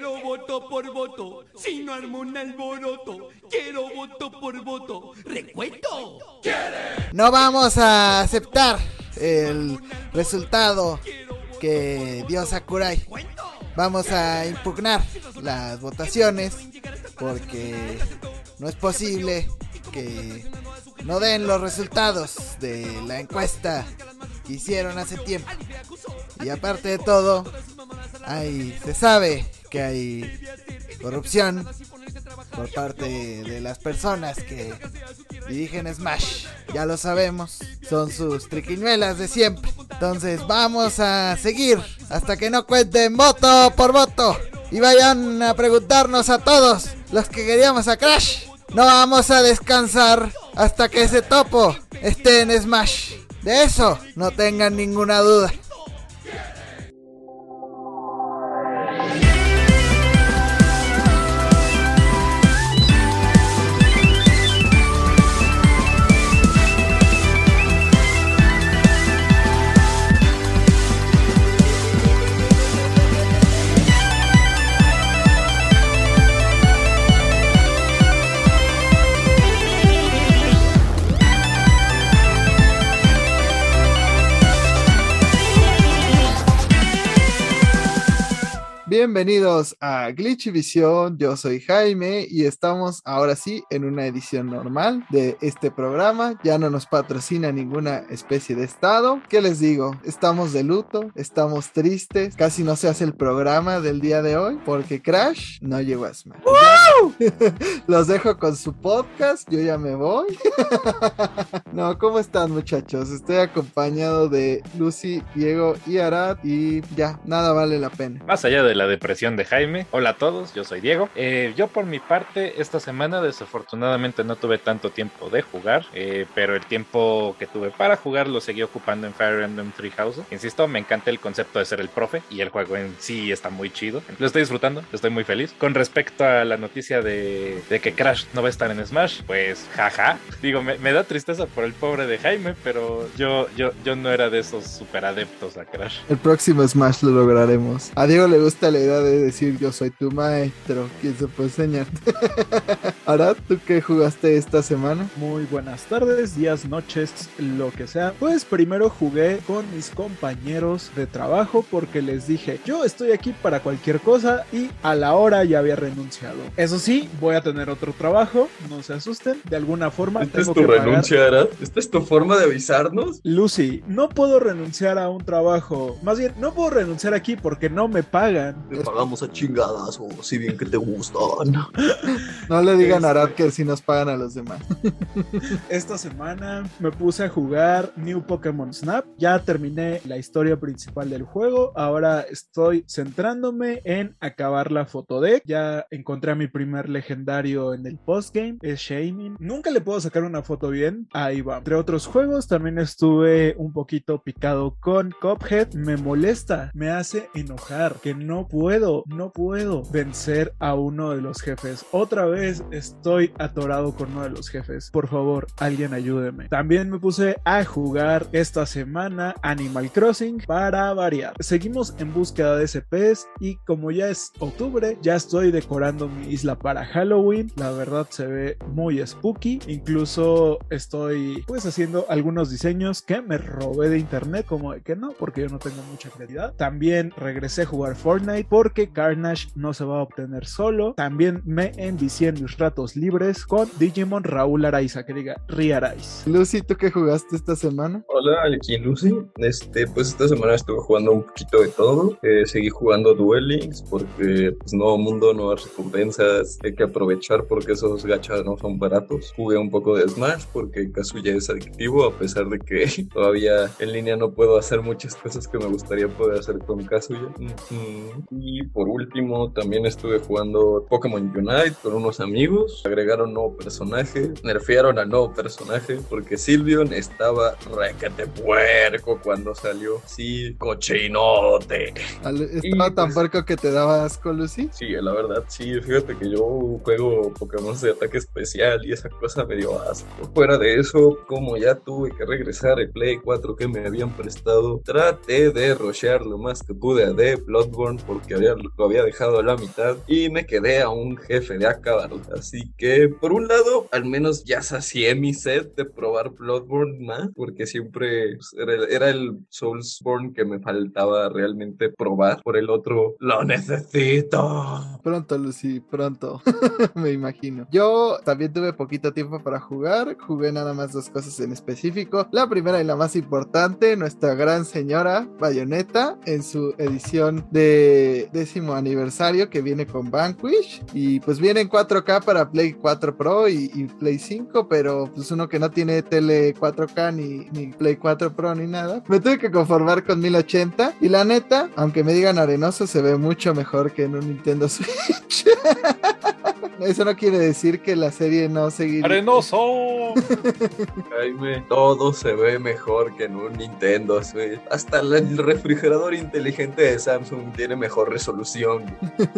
Quiero voto por voto, si no armo un alboroto. Quiero voto por voto, recuento. No vamos a aceptar el resultado que dio Sakurai. Vamos a impugnar las votaciones porque no es posible que no den los resultados de la encuesta que hicieron hace tiempo. Y aparte de todo, hay, se sabe que hay corrupción por parte de las personas que dirigen Smash. Ya lo sabemos, son sus triquiñuelas de siempre. Entonces vamos a seguir hasta que no cuenten voto por voto. Y vayan a preguntarnos a todos los que queríamos a Crash. No vamos a descansar hasta que ese topo esté en Smash. De eso no tengan ninguna duda. Bienvenidos a Glitch Visión, yo soy Jaime y estamos ahora sí en una edición normal de este programa. Ya no nos patrocina ninguna especie de estado. ¿Qué les digo? Estamos de luto, estamos tristes, casi no se hace el programa del día de hoy porque Crash no llegó a Smash. Los dejo con su podcast, yo ya me voy. no, ¿cómo están muchachos? Estoy acompañado de Lucy, Diego y Arad y ya, nada vale la pena. Más allá de la depresión de Jaime. Hola a todos, yo soy Diego. Eh, yo por mi parte, esta semana desafortunadamente no tuve tanto tiempo de jugar, eh, pero el tiempo que tuve para jugar lo seguí ocupando en Fire Emblem Three Houses. Insisto, me encanta el concepto de ser el profe y el juego en sí está muy chido. Lo estoy disfrutando, estoy muy feliz. Con respecto a la noticia de, de que Crash no va a estar en Smash, pues jaja. Digo, me, me, da tristeza por el pobre de Jaime, pero yo, yo, yo no era de esos super adeptos a Crash. El próximo Smash lo lograremos. A Diego le gusta la idea de decir yo soy tu maestro, ¿quién se puede enseñar? Arad, ¿tú qué jugaste esta semana? Muy buenas tardes, días, noches, lo que sea. Pues primero jugué con mis compañeros de trabajo porque les dije, yo estoy aquí para cualquier cosa y a la hora ya había renunciado. Eso sí, voy a tener otro trabajo, no se asusten, de alguna forma. ¿Esta es tu renuncia, Arad? ¿Esta es tu forma de avisarnos? Lucy, no puedo renunciar a un trabajo. Más bien, no puedo renunciar aquí porque no me pagan. Te pagamos a chingadas o si bien que te gustan. No le digan a Arad que si nos pagan a los demás. Esta semana me puse a jugar New Pokémon Snap. Ya terminé la historia principal del juego. Ahora estoy centrándome en acabar la fotodeck. Ya encontré a mi primer legendario en el postgame. Es Shaming. Nunca le puedo sacar una foto bien. Ahí va. Entre otros juegos, también estuve un poquito picado con Cuphead. Me molesta, me hace enojar que no puedo, no puedo vencer a uno de los jefes. Otra vez estoy atorado con uno de los jefes. Por favor, alguien ayúdeme. También me puse a jugar esta semana Animal Crossing para variar. Seguimos en búsqueda de SPs y como ya es octubre, ya estoy decorando mi isla para Halloween. La verdad se ve muy spooky. Incluso estoy pues haciendo algunos diseños que me robé de internet, como de que no, porque yo no tengo mucha creatividad. También regresé a jugar Fortnite porque Carnage no se va a obtener solo. También me envicié en mis ratos libres con Digimon Raúl Araiza, que diga Riaraiz. Lucy, ¿tú qué jugaste esta semana? Hola, aquí Lucy. Este, pues esta semana estuve jugando un poquito de todo. Eh, seguí jugando Duel Links porque pues nuevo mundo, nuevas recompensas. Hay que aprovechar porque esos gachas no son baratos. Jugué un poco de Smash porque Kazuya es adictivo a pesar de que todavía en línea no puedo hacer muchas cosas que me gustaría poder hacer con Kazuya. Y por último, también estuve jugando Pokémon Unite con unos amigos. Agregaron nuevo personaje, nerfearon al nuevo personaje porque Silvion estaba requete puerco cuando salió. Sí, cochinote. ¿Estaba tan pues puerco que te daba asco, Lucy? Sí, la verdad, sí. Fíjate porque yo juego Pokémon de ataque especial y esa cosa me dio asco. Fuera de eso, como ya tuve que regresar el Play 4 que me habían prestado, traté de rushear lo más que pude de Bloodborne porque había, lo había dejado a la mitad y me quedé a un jefe de acabar. Así que, por un lado, al menos ya sacié mi set de probar Bloodborne más, porque siempre pues, era, era el Soulsborne que me faltaba realmente probar. Por el otro, lo necesito. Pronto, Lucy, pronto. Me imagino. Yo también tuve poquito tiempo para jugar. Jugué nada más dos cosas en específico. La primera y la más importante, nuestra gran señora Bayonetta en su edición de décimo aniversario que viene con Vanquish. Y pues viene en 4K para Play 4 Pro y, Play 5, pero pues uno que no tiene tele 4K ni, ni Play 4 Pro ni nada. Me tuve que conformar con 1080 y la neta, aunque me digan arenoso, se ve mucho mejor que en un Nintendo Switch. Eso no quiere decir que la serie no seguirá. ¡Arenoso! Jaime, todo se ve mejor que en un Nintendo Switch. Hasta el refrigerador inteligente de Samsung tiene mejor resolución.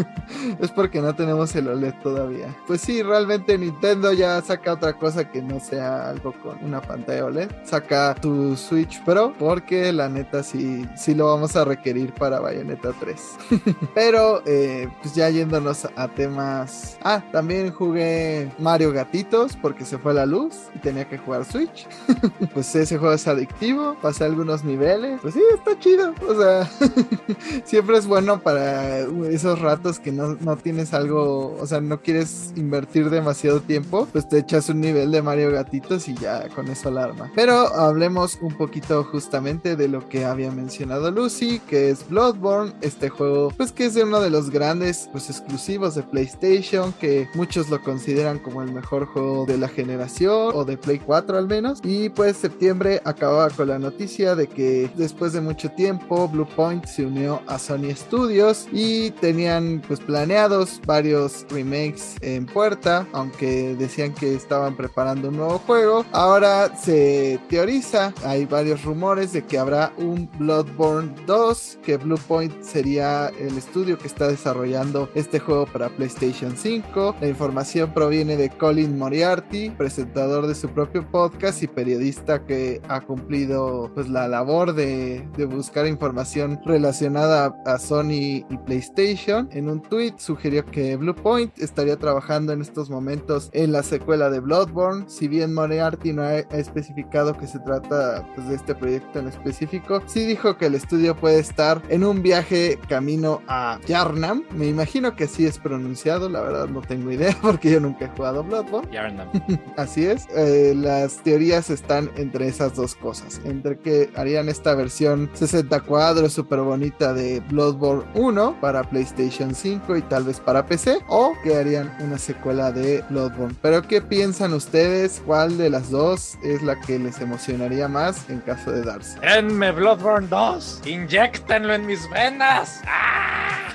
es porque no tenemos el OLED todavía. Pues sí, realmente Nintendo ya saca otra cosa que no sea algo con una pantalla OLED. Saca tu Switch Pro porque la neta sí, sí lo vamos a requerir para Bayonetta 3. Pero eh, pues ya yéndonos a temas... Ah, también jugué Mario Gatitos porque se fue la luz y tenía que jugar Switch. pues ese juego es adictivo, pasé algunos niveles. Pues sí, está chido. O sea, siempre es bueno para esos ratos que no, no tienes algo, o sea, no quieres invertir demasiado tiempo, pues te echas un nivel de Mario Gatitos y ya con eso alarma. Pero hablemos un poquito justamente de lo que había mencionado Lucy, que es Bloodborne, este juego, pues que es de uno de los grandes, pues exclusivos de PlayStation, que muchos lo consideran como el mejor juego de la generación o de Play 4 al menos. Y pues septiembre acababa con la noticia de que después de mucho tiempo Blue Point se unió a Sony Studios y tenían pues planeados varios remakes en puerta, aunque decían que estaban preparando un nuevo juego. Ahora se teoriza, hay varios rumores de que habrá un Bloodborne 2, que Blue Point sería el estudio que está desarrollando este juego para PlayStation 5. La información proviene de Colin Moriarty, presentador de su propio podcast y periodista que ha cumplido pues la labor de, buscar información relacionada a, Sony y PlayStation. En un tweet sugirió que Blue Point estaría trabajando en estos momentos en la secuela de Bloodborne. Si bien Moriarty no ha, ha especificado que se trata pues, de este proyecto en específico, sí dijo que el estudio puede estar en un viaje camino a Yarnam. Me imagino que así es pronunciado, la verdad no tengo idea porque yo nunca he jugado Bloodborne. Así es, eh, las teorías están entre esas dos cosas, entre que harían esta versión 60 cuadros súper bonita de Bloodborne 1 para PlayStation 5 y tal vez para PC, o que harían una secuela de Bloodborne. Pero ¿qué piensan ustedes? ¿Cuál de las dos es la que les emocionaría más en caso de darse? ¡Denme Bloodborne 2! ¡Inyéctenlo en mis venas! ¡Ah!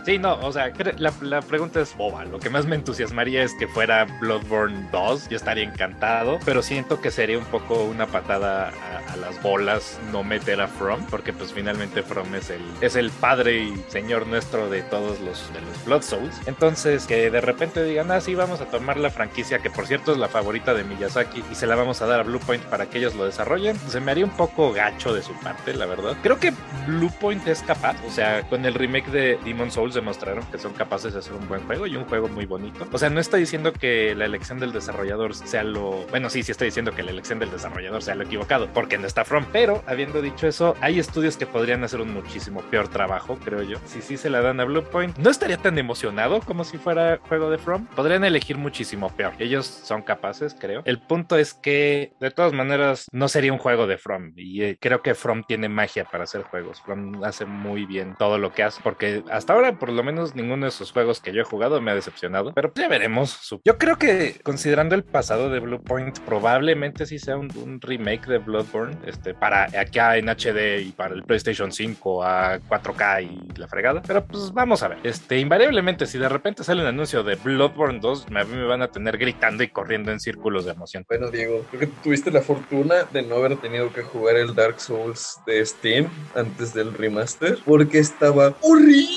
Sí, no, o sea, la, la pregunta es boba. Lo que más me entusiasmaría es que fuera Bloodborne 2. Yo estaría encantado, pero siento que sería un poco una patada a, las bolas no meter a From, porque pues finalmente From es el, es el padre y señor nuestro de todos los, de los Blood Souls. Entonces, que de repente digan, ah, sí, vamos a tomar la franquicia, que por cierto es la favorita de Miyazaki, y se la vamos a dar a Blue Point para que ellos lo desarrollen, se me haría un poco gacho de su parte, la verdad. Creo que Blue Point es capaz, o sea, con el remake de Demon Souls demostraron que son capaces de hacer un buen juego y un juego muy bonito. O sea, no estoy diciendo que la elección del desarrollador sea lo... Bueno, sí, sí estoy diciendo que la elección del desarrollador sea lo equivocado, porque no está From. Pero, habiendo dicho eso, hay estudios que podrían hacer un muchísimo peor trabajo, creo yo. Si sí se la dan a Blue Point, no estaría tan emocionado como si fuera juego de From. Podrían elegir muchísimo peor. Ellos son capaces, creo. El punto es que, de todas maneras, no sería un juego de From. Y eh, creo que From tiene magia para hacer juegos. From hace muy bien todo lo que hace, porque hasta ahora, por lo menos, ninguno de sus juegos que yo he jugado me ha decepcionado. Pero ya veremos. Su- Yo creo que, considerando el pasado de Blue Point, probablemente sí sea un, un remake de Bloodborne, este, para acá en HD y para el PlayStation 5 a 4K y la fregada. Pero pues vamos a ver. Este, invariablemente, si de repente sale un anuncio de Bloodborne 2, me, a mí me van a tener gritando y corriendo en círculos de emoción. Bueno, Diego, creo que tuviste la fortuna de no haber tenido que jugar el Dark Souls de Steam antes del remaster, porque estaba horrible.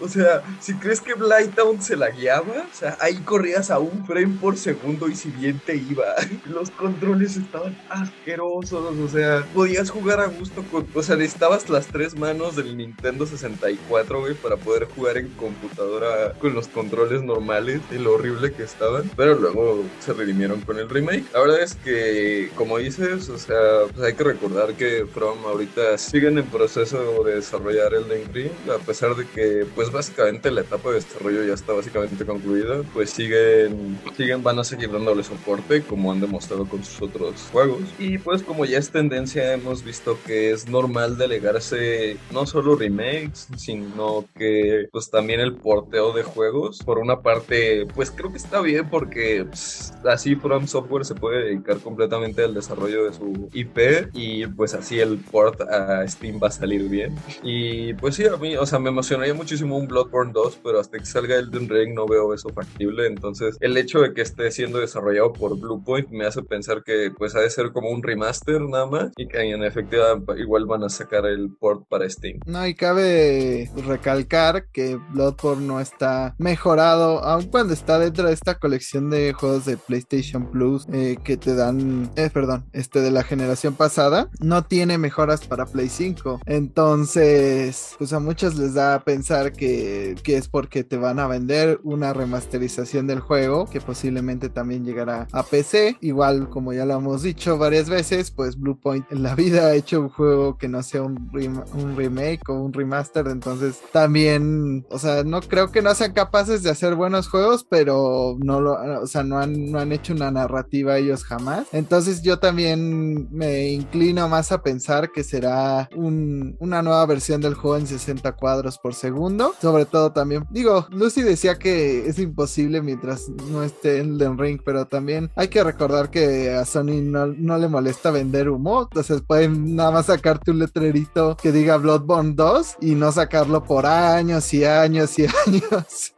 O sea, si crees que Blighttown se la guiaba, o sea, ahí corrías a un frame por segundo y si bien te iba. Los controles estaban asquerosos. O sea, podías jugar a gusto con. O sea, necesitabas las tres manos del Nintendo 64, güey, para poder jugar en computadora con los controles normales y lo horrible que estaban. Pero luego se redimieron con el remake. La verdad es que, como dices, o sea, pues hay que recordar que From ahorita siguen en proceso de desarrollar el Ring, a pesar de que, pues básicamente la etapa de desarrollo ya está básicamente concluida, pues siguen, siguen, van a seguir dándole soporte como han demostrado con sus otros juegos. Y pues como ya es tendencia, hemos visto que es normal delegarse no solo remakes, sino que pues también el porteo de juegos. Por una parte, pues creo que está bien porque pues, así From Software se puede dedicar completamente al desarrollo de su IP y pues así el port a Steam va a salir bien. Y pues sí, a mí, o sea, me emocionaría muchísimo un Bloodborne 2, pero hasta que salga Elden Ring no veo eso factible. Entonces, el hecho de que esté siendo desarrollado por Bluepoint me hace pensar que pues ha de ser como un remaster nada más y que en efectiva igual van a sacar el port para Steam. No, y cabe recalcar que Bloodborne no está mejorado, aun cuando está dentro de esta colección de juegos de PlayStation Plus eh, que te dan, eh, perdón, este de la generación pasada, no tiene mejoras para Play 5. Entonces, pues a muchos les da pensar que, que es porque te van a vender una remasterización del juego que posiblemente también llegará a PC. Igual, como ya lo hemos dicho varias veces, pues Bluepoint en la vida ha hecho un juego que no sea un, un remake o un remaster. Entonces, también, o sea, no creo que no sean capaces de hacer buenos juegos, pero no lo, o sea, no han, no han hecho una narrativa ellos jamás. Entonces, yo también me inclino más a pensar que será un, una nueva versión del juego en 60 cuadros por segundo. Sobre todo también, digo, Lucy decía que es imposible mientras no esté en el Ring, pero también hay que recordar que a Sony no, no le molesta vender humo. Entonces, pueden nada más sacarte un letrerito que diga Bloodborne 2 y no sacarlo por años y años y años.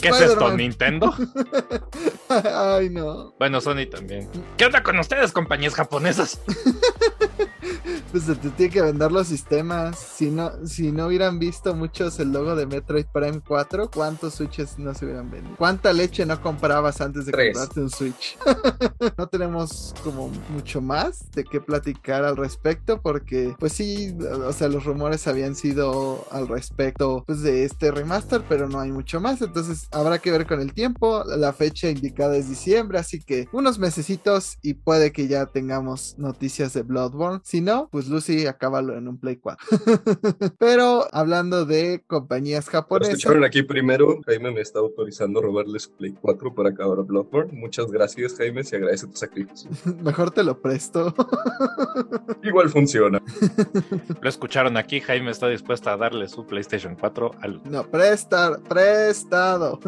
¿Qué es esto, Nintendo? Ay, no. Bueno, Sony también. ¿Qué onda con ustedes, compañías japonesas? pues se te tiene que vender los sistemas. Si no, si no hubieran visto muchos el logo de Metroid Prime 4, ¿cuántos Switches no se hubieran vendido? ¿Cuánta leche no comprabas antes de Tres. comprarte un Switch? no tenemos como mucho más de qué platicar al respecto porque pues sí, o sea, los rumores habían sido al respecto pues de este remaster, pero no hay mucho más, entonces habrá que ver con el tiempo. La fecha indicada es diciembre, así que unos mesecitos y puede que ya tengamos noticias de Bloodborne. Si no, pues Lucy acábalo en un Play 4. pero hablando de compañías Lo japonesas, escucharon aquí primero. Jaime me está autorizando robarle su Play 4 para acabar Bloodborne. Muchas gracias, Jaime. Se agradece tu sacrificio. mejor te lo presto. Igual funciona. Lo escucharon aquí, Jaime está dispuesta a darle su PlayStation 4 al... No, prestar, prestado.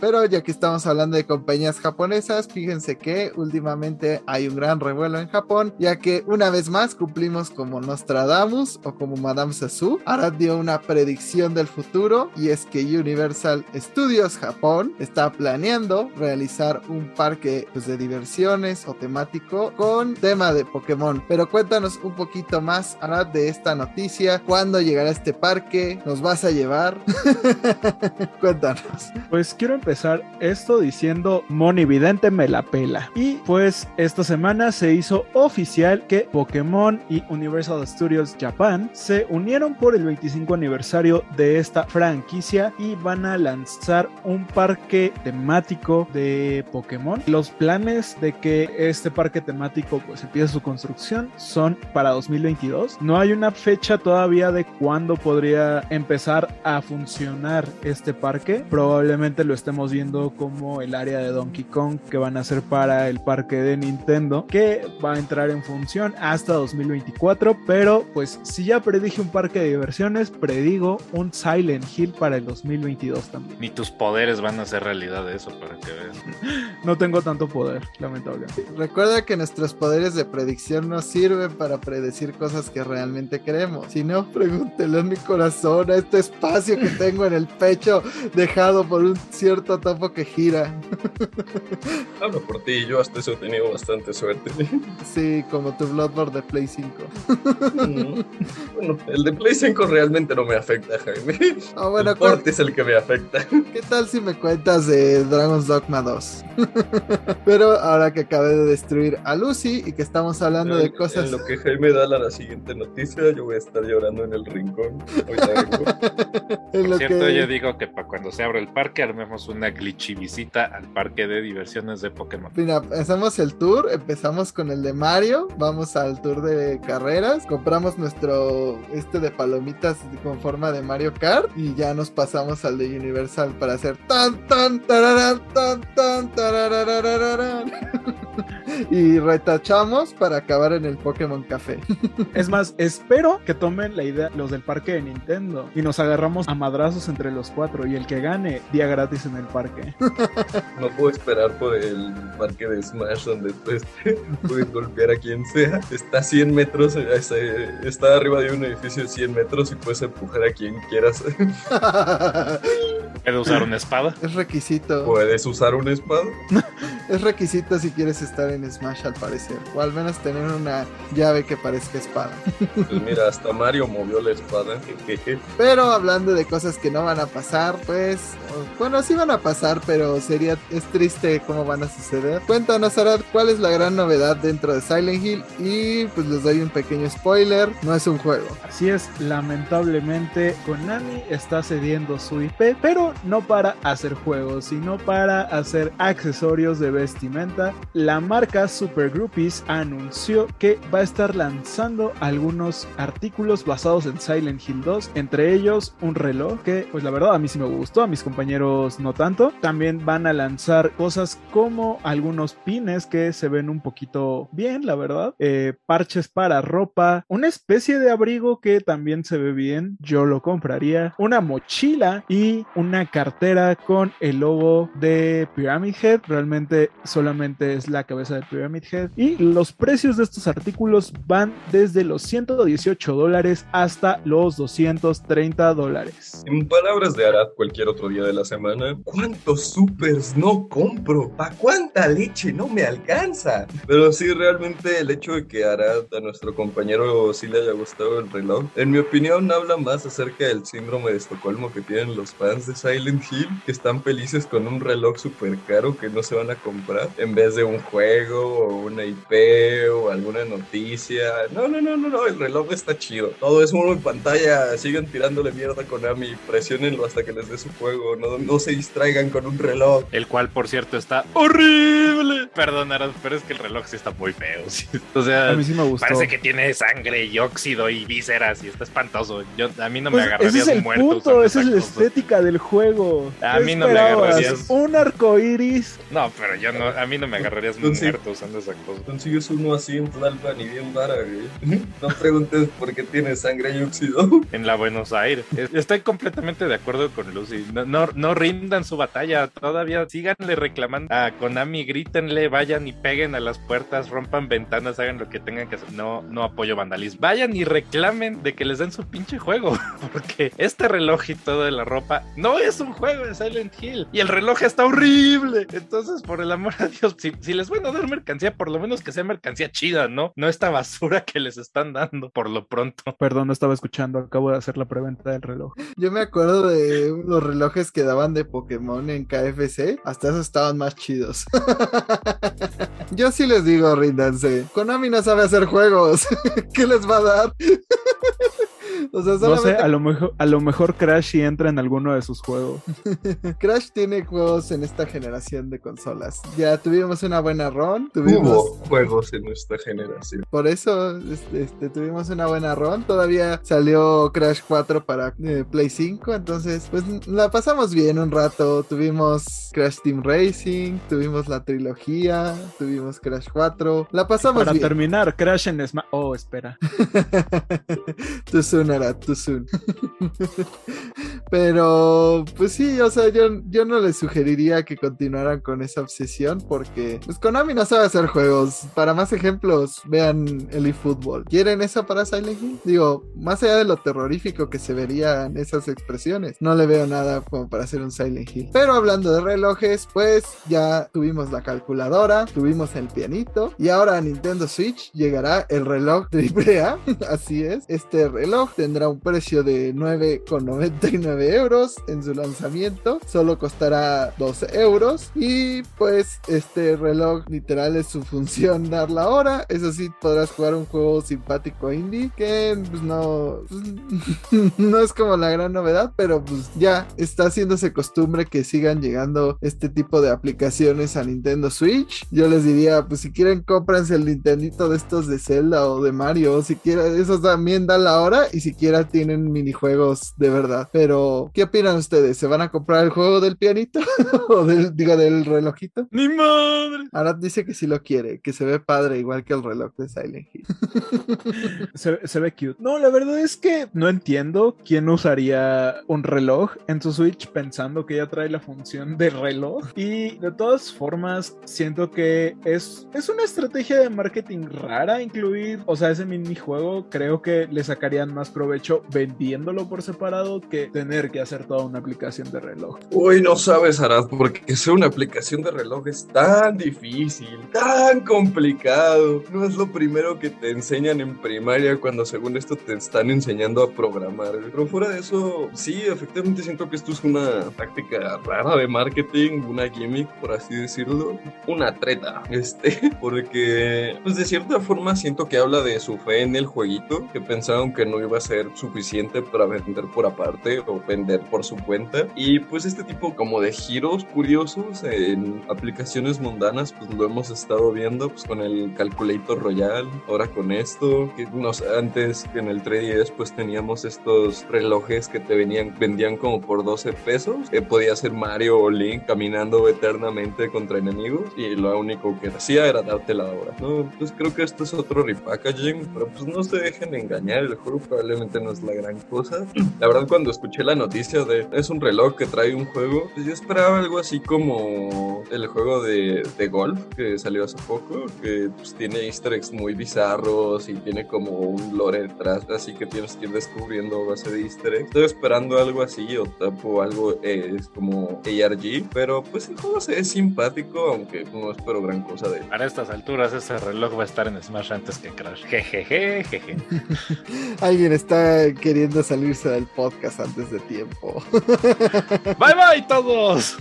Pero ya que estamos hablando de compañías japonesas, fíjense que últimamente hay un gran revuelo en Japón, ya que una vez más cumplimos como Nostradamus o como Madame Sasu. Arad dio una predicción del futuro y es que Universal Studios Japón está planeando realizar un parque pues, de diversiones o temático con tema de Pokémon. Pero cuéntanos un poquito más, Arad, de esta noticia. ¿Cuándo llegará este parque? ¿Nos vas a llevar? Cuéntanos. Pues quiero empezar esto diciendo Monividente me la pela. Y pues esta semana se hizo oficial que Pokémon y Universal Studios Japan se unieron por el 25 aniversario de esta franquicia y van a lanzar un parque temático de Pokémon. Los planes de que este parque temático pues empiece su construcción son para 2022. No hay una fecha todavía de cuándo podría empezar a funcionar este parque. Probablemente lo estemos viendo como el área de Donkey Kong que van a hacer para el parque de Nintendo que va a entrar en función hasta 2024. Pero pues si ya predije un parque de diversiones, predigo un Silent Hill para el 2022 también. Ni tus poderes van a hacer realidad eso para que veas. No tengo tanto poder, lamentablemente. Recuerda que nuestros poderes de predicción no sirven para predecir cosas que realmente queremos. Si no, pregúntele a mi corazón, a este espacio que tengo en el pecho dejado por un cierto topo que gira. Hablo por ti, yo hasta eso he tenido bastante suerte. Sí, como tu Bloodborne de Play 5. Bueno, el de Play 5 realmente no me afecta, Jaime. Ah, bueno, el port es el que me afecta. ¿qué tal si me cuentas de Dragon's Dogma 2? Pero ahora que acabé de destruir a Lucy y que estamos hablando de cosas... En lo que Jaime da la, la siguiente noticia, yo voy a estar llorando en el rincón. Por lo cierto, que- yo digo que para cuando se abra el parque armemos una glitchy visita al parque de diversiones de Pokémon. Mira, hacemos el tour, empezamos con el de Mario, vamos al tour de carreras, compramos nuestro este de palomitas con forma de Mario Kart y ya nos pasamos al de Universal para hacer tan tan tararán, tan tan tarararararán. y retachamos para acabar en el Pokémon Café. Es más, espero que tomen la idea los del parque de Nintendo y nos agarramos a madrazos entre los cuatro y el que gane día gratis en el parque. No puedo esperar por el parque de Smash donde tú este, puedes golpear a quien sea. Está a 100 metros, está arriba de un edificio de 100 metros y puedes empujar a quien quieras. ¿Puede usar una espada? es requisito. Puedes usar una espada. Es requisito si quieres estar en Smash al parecer. O al menos tener una llave que parezca espada. Pues mira, hasta Mario movió la espada. Pero hablando de cosas que no van a pasar, pues bueno, sí van a pasar, pero sería es triste cómo van a suceder. Cuéntanos, Arad, cuál es la gran novedad dentro de Silent Hill y pues les doy un pequeño spoiler, no es un juego. Así es, lamentablemente Konami está cediendo su IP, pero no para hacer juegos, sino para hacer accesorios de vestimenta. La marca Super Groupies anunció que va a estar lanzando algunos artículos basados en Silent Hill 2, entre ellos un reloj que pues la verdad a mí sí me gustó, a mis compañeros no tanto. También van a lanzar cosas como algunos pines que se ven un poquito bien, la verdad. Eh, parches para ropa, una especie de abrigo que también se ve bien, yo lo compraría. Una mochila y una cartera con el logo de Pyramid Head. Realmente solamente es la cabeza de Pyramid Head. Y los precios de estos artículos van desde los 118 dólares hasta los 230 dólares. En palabras de Arad cualquier otro día de la semana, ¿cuántos supers no compro? ¿Pa cuánta leche no me alcanza? Pero sí, realmente el hecho de que Arad, a nuestro compañero, sí le haya gustado el reloj, en mi opinión habla más acerca del síndrome de Estocolmo que tienen los fans de Silent Hill, que están felices con un reloj súper caro que no se van a comprar, en vez de un juego o una IP o alguna noticia. No, no, no, no, no, el reloj está chido. Todo es uno en pantalla, sigan tirándole mierda a Konami, presionenlo hasta que les dé su juego, no, no se distraigan con un reloj. El cual, por cierto, está horrible. Perdón, Arad, pero es que el reloj sí está muy feo. sí. O sea, A mí sí me gustó. parece que tiene sangre y óxido y vísceras y está espantoso. Yo, a mí no Pues me agarrarías ese es el muerto punto, usando esa es la estética del juego. A ¿Qué mí no me agarrarías. Un arco iris. No, pero yo no, a mí no me agarrarías sí. muerto usando esa cosa. Consigues uno así en Tlalpan y bien vara, güey. No preguntes por qué tiene sangre y óxido. en la Buenos Aires. Es- Estoy completamente de acuerdo con Lucy. No, no, no rindan su batalla. Todavía síganle reclamando a Konami, grítenle, vayan y peguen a las puertas, rompan ventanas, hagan lo que tengan que hacer. No, no apoyo vandalismo. Vayan y reclamen de que les den su pinche juego. Porque este reloj y toda la ropa no es un juego de Silent Hill. Y el reloj está horrible. Entonces, por el amor a Dios, si, si les van a dar mercancía, por lo menos que sea mercancía chida, ¿no? No esta basura que les están dando por lo pronto. Perdón, no estaba escuchando, acabo de hacer la preventa del reloj. Yo me acuerdo de los relojes que daban de Pokémon en KFC, hasta esos estaban más chidos. Yo sí les digo, ríndanse. Konami no sabe hacer juegos. ¿Qué les va a dar? O sea, No sé, a lo mejor, a lo mejor Crash sí entra en alguno de sus juegos. Crash tiene juegos en esta generación de consolas. Ya tuvimos una buena run, tuvimos Hubo juegos en nuestra generación. por eso este, este, tuvimos una buena run. Todavía salió Crash 4 para eh, Play 5, entonces pues la pasamos bien un rato. Tuvimos Crash Team Racing, tuvimos la trilogía, tuvimos Crash 4. La pasamos Para bien. terminar, Crash en Smash. Oh, espera. Tú Sunara. Too Soon. Pero, pues sí, o sea, yo, yo no les sugeriría que continuaran con esa obsesión porque, pues Konami no sabe hacer juegos. Para más ejemplos, vean el eFootball. ¿Quieren eso para Silent Hill? Digo, más allá de lo terrorífico que se verían esas expresiones, no le veo nada como para hacer un Silent Hill. Pero hablando de relojes, pues ya tuvimos la calculadora, tuvimos el pianito y ahora a Nintendo Switch llegará el reloj AAA. Así es, este reloj tendrá un precio de 9,99 euros en su lanzamiento, solo costará 12 euros y pues este reloj literal es su función dar la hora. Eso sí, podrás jugar un juego simpático indie que pues no, no es como la gran novedad, pero pues ya está haciéndose costumbre que sigan llegando este tipo de aplicaciones a Nintendo Switch. Yo les diría, pues si quieren cómprense el Nintendito de estos de Zelda o de Mario, si quieren, esos también dan la hora y si quiera tienen minijuegos de verdad. Pero, ¿qué opinan ustedes? ¿Se van a comprar el juego del pianito? o del, digo, del relojito? ¡Mi madre! Arad dice que sí lo quiere, que se ve padre igual que el reloj de Silent Hill. se, se, ve cute. No, la verdad es que no entiendo quién usaría un reloj en su Switch pensando que ya trae la función de reloj. Y de todas formas, siento que es, es una estrategia de marketing rara incluir, o sea, ese minijuego. Creo que le sacarían más provecho vendiéndolo por separado que tener que hacer toda una aplicación de reloj. Uy, no sabes, Arad, porque ser una aplicación de reloj es tan difícil, tan complicado. No es lo primero que te enseñan en primaria cuando según esto te están enseñando a programar. Pero fuera de eso, sí, efectivamente siento que esto es una táctica rara de marketing, una gimmick, por así decirlo. Una treta, este, porque, pues de cierta forma siento que habla de su fe en el jueguito, que pensaron que no iba a ser suficiente para vender por aparte o vender por su cuenta. Y pues este tipo como de giros curiosos en aplicaciones mundanas, pues lo hemos estado viendo pues con el Calculator Royal, ahora con esto, que nos, antes en el 3DS pues teníamos estos relojes que te venían, vendían como por 12 pesos, que podía ser Mario o Link caminando eternamente contra enemigos y lo único que hacía era darte la hora, ¿no? Pues creo que esto es otro repackaging, pero pues no se dejen engañar, el juego probablemente no es la gran cosa. La verdad cuando escuché la noticia de es un reloj que trae un juego, pues yo esperaba algo así como el juego de, de golf que salió hace poco, que pues tiene easter eggs muy bizarros y tiene como un lore detrás, así que tienes que ir descubriendo base de easter eggs. Estoy esperando algo así o tapo algo eh, es como ARG, pero pues el juego se ve simpático, aunque no espero gran cosa de él. Para estas alturas ese reloj va a estar en Smash antes que Crash. Jejeje, jeje. Alguien está queriendo salirse del podcast antes de tiempo. bye bye todos.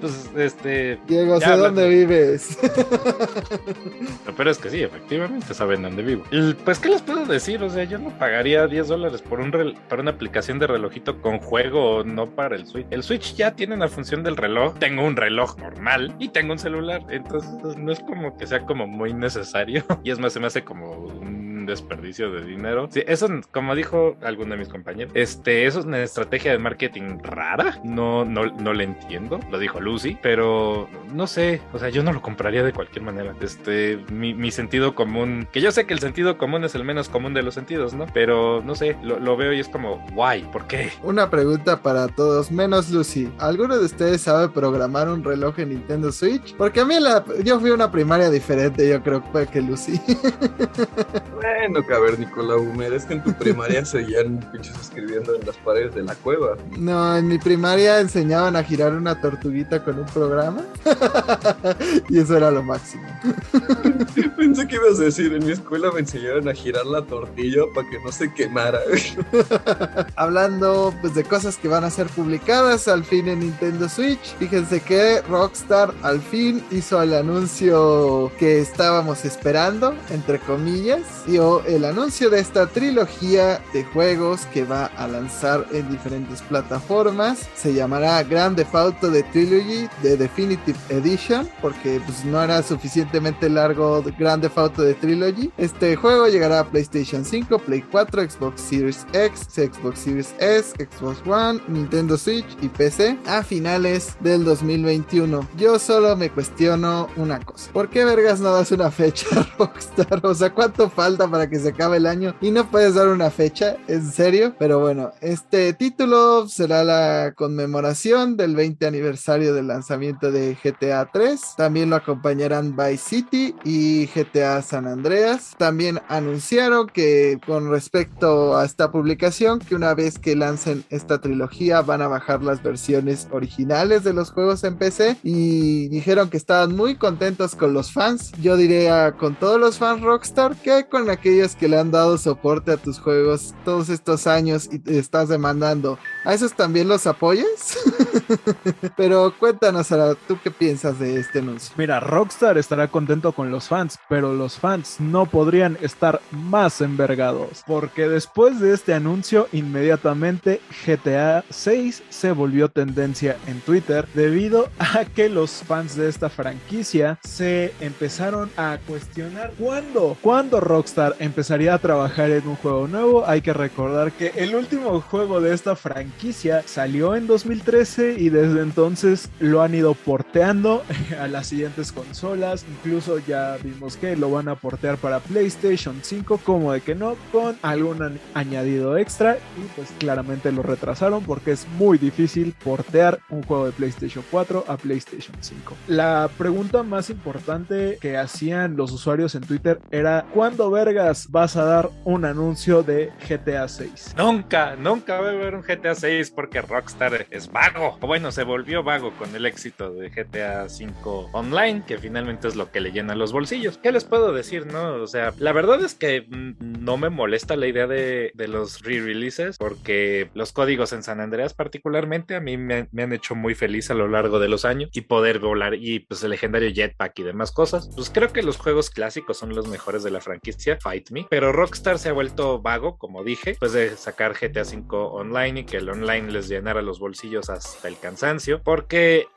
pues este. Diego, sé dónde vives. Pero es que sí, efectivamente saben dónde vivo. Y pues, ¿qué les puedo decir? O sea, yo no pagaría 10 dólares por un para una aplicación de relojito con juego, no para el Switch. El Switch ya tiene la función del reloj. Tengo un reloj normal y tengo un celular. Entonces, no es como que sea como muy necesario. Y es más, se me hace como un desperdicio de dinero. Sí, eso, como dijo alguno de mis compañeros, este, eso es una estrategia de marketing rara. No, no, no le entiendo. Lo dijo Lucy, pero no sé. O sea, yo no lo compraría de cualquier manera. Este, mi, mi sentido común, que yo sé que el sentido común es el menos común de los sentidos, ¿no? Pero no sé, lo, lo veo y es como, guay, ¿por qué? Una pregunta para todos, menos Lucy. ¿Alguno de ustedes sabe programar un reloj en Nintendo Switch? Porque a mí la, yo fui a una primaria diferente, yo creo que Lucy. Bueno, cavernícola Boomer, es que en tu primaria seguían pinches escribiendo en las paredes de la cueva. No, en mi primaria enseñaban a girar una tortuguita con un programa. y eso era lo máximo. Pensé que ibas a decir, en mi escuela me enseñaron a girar la tortilla para que no se quemara. Hablando pues, de cosas que van a ser publicadas al fin en Nintendo Switch, fíjense que Rockstar al fin hizo el anuncio que estábamos esperando, entre comillas, dio el anuncio esta trilogía de juegos que va a lanzar en diferentes plataformas. Se llamará Grand Theft Auto The Trilogy de Definitive Edition, porque pues no era suficiente suficientemente largo Grand Theft Auto de Trilogy. Este juego llegará a PlayStation 5, Play 4, Xbox Series X, Xbox Series S, Xbox One, Nintendo Switch y PC a finales del 2021. Yo solo me cuestiono una cosa. ¿Por qué vergas no das una fecha Rockstar? O sea, ¿cuánto falta para que se acabe el año y no puedes dar una fecha? ¿En serio? Pero bueno, este título será la conmemoración del 20 aniversario del lanzamiento de GTA 3. También lo acompañarán Vice City y GTA San Andreas. También anunciaron que con respecto a esta publicación, que una vez que lancen esta trilogía van a bajar las versiones originales de los juegos en PC y dijeron que estaban muy contentos con los fans. Yo diría con todos los fans Rockstar que con aquellos que le han dado soporte a tus juegos todos estos años y te estás demandando. ¿A esos también los apoyas? pero cuéntanos, Sara, ¿tú qué piensas de este anuncio? Mira, Rockstar estará contento con los fans, pero los fans no podrían estar más envergados, porque después de este anuncio, inmediatamente GTA 6 se volvió tendencia en Twitter debido a que los fans de esta franquicia se empezaron a cuestionar cuándo, cuándo Rockstar empezaría a trabajar en un juego nuevo. Hay que recordar que el último juego de esta franquicia salió en 2013 y desde entonces lo han ido porteando a las siguientes consolas. Incluso ya vimos que lo van a portear para PlayStation 5, como de que no, con algún añadido extra. Y pues claramente lo retrasaron porque es muy difícil portear un juego de PlayStation 4 a PlayStation 5. La pregunta más importante que hacían los usuarios en Twitter era: ¿cuándo vergas vas a dar un anuncio de GTA 6? Nunca, nunca va a haber un GTA 6 porque Rockstar es vago. Bueno, se volvió vago con el éxito de GTA 5 Online, que finalmente es lo que le llena los bolsillos. ¿Qué les puedo decir, no? O sea, la verdad es que mm, no me molesta la idea de, los re-releases porque los códigos en San Andreas particularmente a mí me, me, han hecho muy feliz a lo largo de los años y poder volar y pues el legendario jetpack y demás cosas. Pues creo que los juegos clásicos son los mejores de la franquicia, Fight Me, pero Rockstar se ha vuelto vago, como dije, pues de sacar GTA 5 online y que el online les llenara los bolsillos hasta el cansancio, porque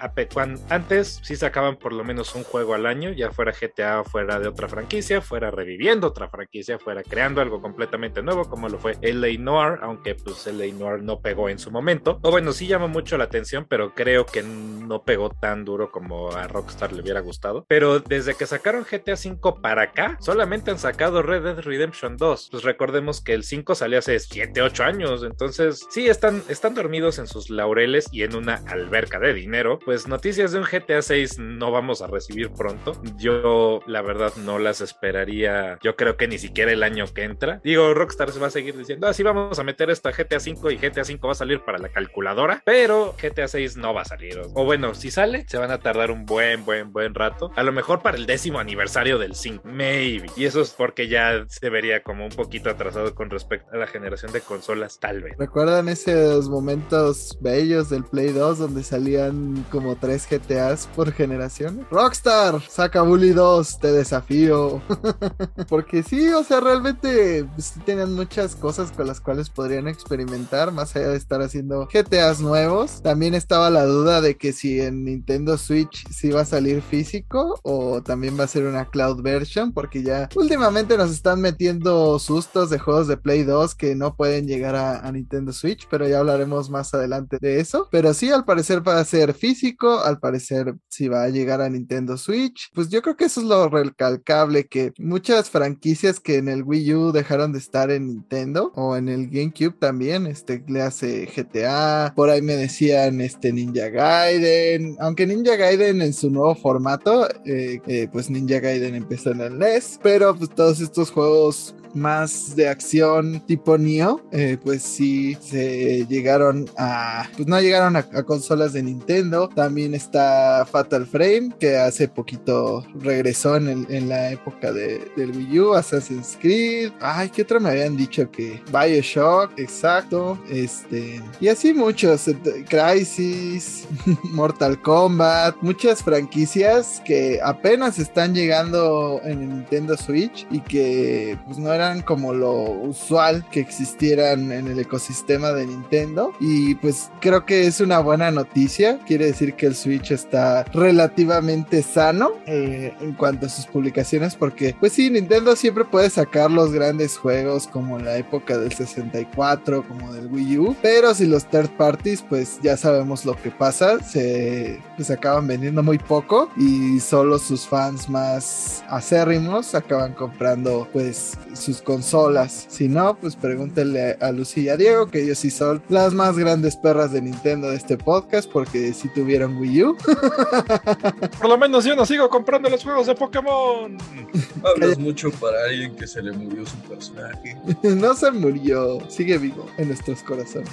antes sí sacaban por lo menos un juego al año, ya fuera GTA, fuera de otra franquicia, fuera reviviendo otra franquicia, fuera creando algo completamente nuevo, como lo fue LA Noir, aunque pues LA Noir no pegó en su momento. O bueno, sí llama mucho la atención, pero creo que no pegó tan duro como a Rockstar le hubiera gustado. Pero desde que sacaron GTA 5 para acá, solamente han sacado Red Dead Redemption 2. Pues recordemos que el 5 salió hace 7, 8 años, entonces sí están, están dormidos en sus laureles y en una alberca de dinero. Pues noticias de un GTA 6 no vamos a recibir pronto. Yo la verdad no las esperaría, yo creo que ni siquiera el año que entra. Digo, Rockstar se va a seguir diciendo, así vamos a meter esta GTA 5 y GTA 5 va a salir para la calculadora, pero GTA 6 no va a salir. O bueno, si sale, se van a tardar un buen, buen, buen rato. A lo mejor para el décimo aniversario del 5, maybe. Y eso es porque ya se vería un poquito atrasado con respecto a la generación de consolas, tal vez. ¿Recuerdan esos momentos bellos del Play 2 donde salían como tres GTAs por generación? Rockstar, saca Bully 2, te desafío. porque sí, o sea, realmente pues, tenían muchas cosas con las cuales podrían experimentar, más allá de estar haciendo GTAs nuevos. También estaba la duda de que si en Nintendo Switch sí va a salir físico o también va a ser una cloud version, porque ya últimamente nos están metiendo sustos de juegos de Play 2 que no pueden llegar a, Nintendo Switch, pero ya hablaremos más adelante de eso. Pero sí, al parecer va a ser físico, al parecer sí va a llegar a Nintendo Switch. Pues yo creo que eso es lo recalcable, que muchas franquicias que en el Wii U dejaron de estar en Nintendo o en el GameCube también, este le hace GTA, por ahí me decían este Ninja Gaiden, aunque Ninja Gaiden en su nuevo formato, eh, eh, pues Ninja Gaiden empezó en el NES, pero pues todos estos juegos más de acción tipo Neo, eh, pues sí se llegaron a, pues no llegaron a, consolas de Nintendo. También está Fatal Frame, que hace poquito regresó en, el, en la época de, del Wii U, Assassin's Creed. Ay, ¿qué otro me habían dicho que Bioshock, exacto, este, y así muchos, Crisis, Mortal Kombat, muchas franquicias que apenas están llegando en el Nintendo Switch y que pues no eran como lo usual que existieran en el ecosistema de Nintendo. Y pues creo que es una buena noticia. Quiere decir que el Switch está relativamente sano eh, en cuanto a sus publicaciones, porque pues sí, Nintendo siempre puede sacar los grandes juegos como en la época del 64, como del Wii U, pero si los third parties, pues ya sabemos lo que pasa, se pues, acaban vendiendo muy poco y solo sus fans más acérrimos acaban comprando pues sus consolas. Si no, pues pregúntenle a Lucía y a Diego, que ellos sí son las más grandes perras de Nintendo de este podcast, porque si tuvieron Wii U. Por lo menos yo no sigo comprando los juegos de Pokémon. Hablas mucho para alguien que se le murió su personaje. no se murió, sigue vivo en nuestros corazones.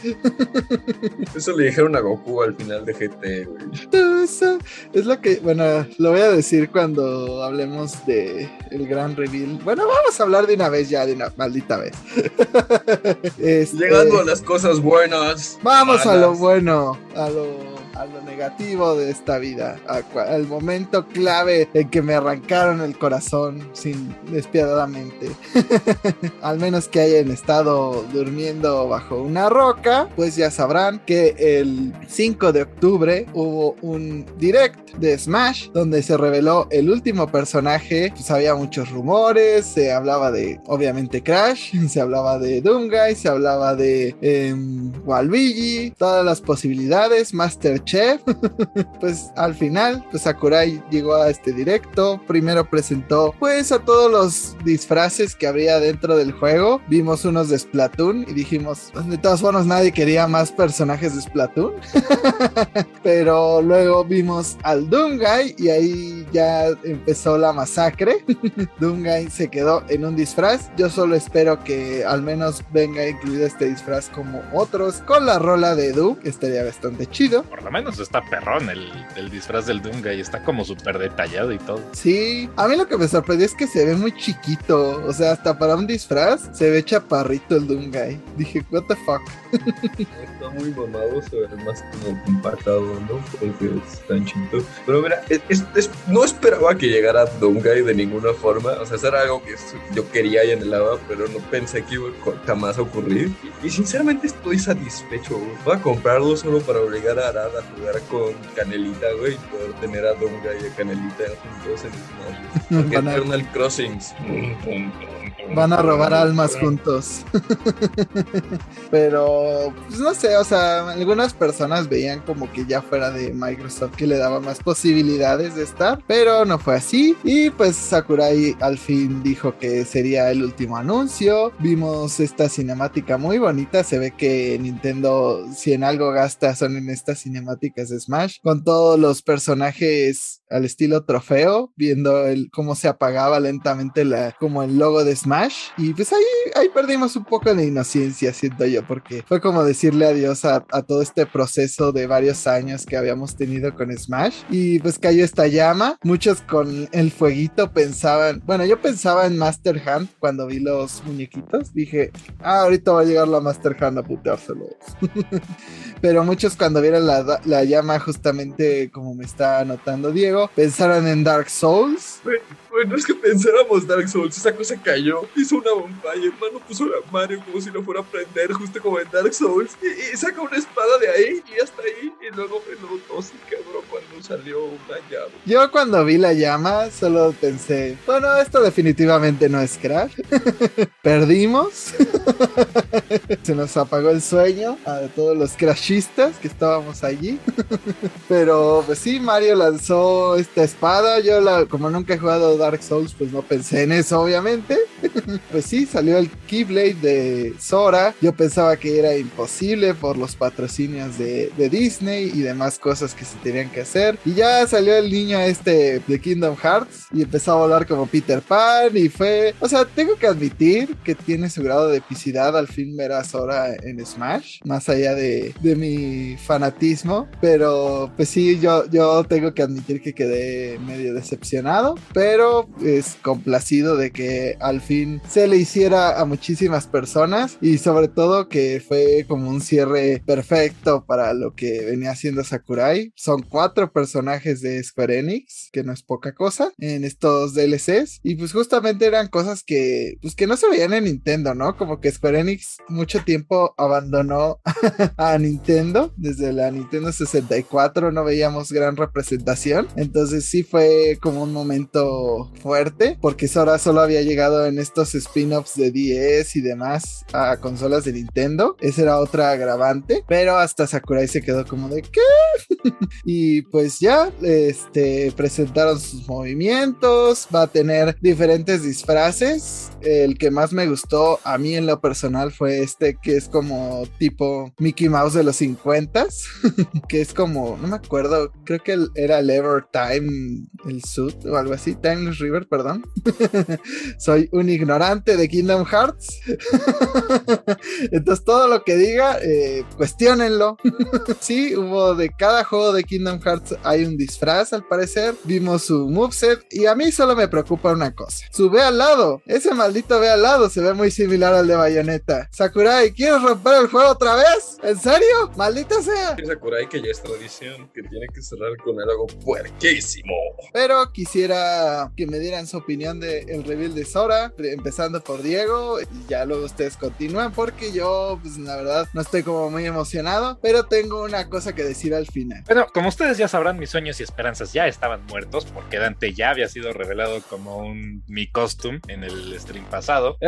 Eso le dijeron a Goku al final de GT, güey. Es lo que, bueno, lo voy a decir cuando hablemos de el gran reveal. Bueno, vamos a hablar de una vez ya, de una maldita vez. Este, Llegando a las cosas buenas. Vamos a lo bueno, a lo a lo negativo de esta vida, al momento clave en que me arrancaron el corazón sin despiadadamente. al menos que hayan estado durmiendo bajo una roca, pues ya sabrán que el 5 de octubre hubo un direct de Smash donde se reveló el último personaje, pues había muchos rumores, se hablaba de obviamente Crash, se hablaba de Doomguy, se hablaba de eh, Waluigi, todas las posibilidades, Master chef. pues al final, pues Sakurai llegó a este directo. Primero presentó pues a todos los disfraces que habría dentro del juego. Vimos unos de Splatoon y dijimos, pues, de todas formas nadie quería más personajes de Splatoon. Pero luego vimos al Doomguy y ahí ya empezó la masacre. Doomguy se quedó en un disfraz. Yo solo espero que al menos venga incluido este disfraz como otros con la rola de Doom, que estaría bastante chido. Por menos está perrón el, disfraz del Doomguy, está como súper detallado y todo. Sí, a mí lo que me sorprendió es que se ve muy chiquito, o sea, hasta para un disfraz se ve chaparrito el Doomguy. Dije, what the fuck. está muy mamado, se ve más como compactado, ¿no? Porque es tan chiquito. Pero mira, no esperaba que llegara Doomguy de ninguna forma, o sea, eso era algo que yo quería y anhelaba, pero no pensé que iba jamás a ocurrir. Y, sinceramente estoy satisfecho, voy a comprarlo solo para obligar a Arada a jugar con Canelita, güey, y poder tener a Donga y a Canelita juntos en Smash. Eternal Crossings. Van a robar almas juntos. Pero, pues no sé, o sea, algunas personas veían como que ya fuera de Microsoft que le daba más posibilidades de estar, pero no fue así. Y pues Sakurai al fin dijo que sería el último anuncio. Vimos esta cinemática muy bonita. Se ve que Nintendo, si en algo gasta, son en estas cinemáticas de Smash, con todos los personajes al estilo trofeo, viendo el, cómo se apagaba lentamente la, como el logo de Smash. Y pues ahí, ahí perdimos un poco de inocencia, siento yo, porque fue como decirle adiós a, a todo este proceso de varios años que habíamos tenido con Smash. Y pues cayó esta llama. Muchos con el fueguito pensaban, bueno, yo pensaba en Master Hand cuando vi los muñequitos. Dije, ah, ahorita va a llegar la Master Hand a puteárselos. Pero muchos cuando vieron la, la llama justamente como me está anotando Diego, pensaron en Dark Souls. Bueno, es que pensáramos Dark Souls, esa cosa cayó, hizo una bomba y hermano puso la Mario como si lo fuera a prender, justo como en Dark Souls, y, saca una espada de ahí y hasta ahí, y luego me notó y quebró cuando salió una llama. Yo cuando vi la llama solo pensé, bueno, esto definitivamente no es Crash. Perdimos. Se nos apagó el sueño a todos los crashistas que estábamos allí. Pero pues sí, Mario lanzó esta espada. Yo la, como nunca he jugado Dark Souls, pues no pensé en eso, obviamente. pues sí, salió el Keyblade de Sora. Yo pensaba que era imposible por los patrocinios de, Disney y demás cosas que se tenían que hacer. Y ya salió el niño este de Kingdom Hearts y empezó a volar como Peter Pan y fue... O sea, tengo que admitir que tiene su grado de epicidad al fin ver a Sora en Smash, más allá de, de mi fanatismo. Pero pues sí, yo, yo tengo que admitir que quedé medio decepcionado, pero es complacido de que al fin se le hiciera a muchísimas personas y sobre todo que fue como un cierre perfecto para lo que venía haciendo Sakurai. Son cuatro personajes de Square Enix, que no es poca cosa, en estos DLCs y pues justamente eran cosas que pues que no se veían en Nintendo, ¿no? Como que Square Enix mucho tiempo abandonó a Nintendo desde la Nintendo 64 no veíamos gran representación, entonces sí fue como un momento fuerte porque Sora solo había llegado en estos spin-offs de 10 y demás a consolas de Nintendo. Esa era otra agravante, pero hasta Sakurai se quedó como de ¿qué? y pues ya este presentaron sus movimientos, va a tener diferentes disfraces. El que más me gustó a mí en lo personal fue este que es como tipo Mickey Mouse de los 50 que es como, no me acuerdo, creo que era el Ever Time, el suit o algo así, Timeless River, perdón. Soy un ignorante de Kingdom Hearts. Entonces todo lo que diga, eh, cuestionenlo. sí, hubo de cada juego de Kingdom Hearts hay un disfraz al parecer. Vimos su moveset y a mí solo me preocupa una cosa. Su ve al lado, ese maldito ve al lado se ve muy similar al de Bayonetta. Sakurai, ¿quieres romper el juego otra vez? ¿En serio? Maldita sea. Sakurai que ya es tradición, que tiene que cerrar con algo puerquísimo. Pero quisiera que me dieran su opinión del el reveal de Sora, empezando por Diego, y ya luego ustedes continúan porque yo, pues la verdad, no estoy como muy emocionado, pero tengo una cosa que decir al final. Bueno, como ustedes ya sabrán, mis sueños y esperanzas ya estaban muertos porque Dante ya había sido revelado como un mi costume en el stream pasado.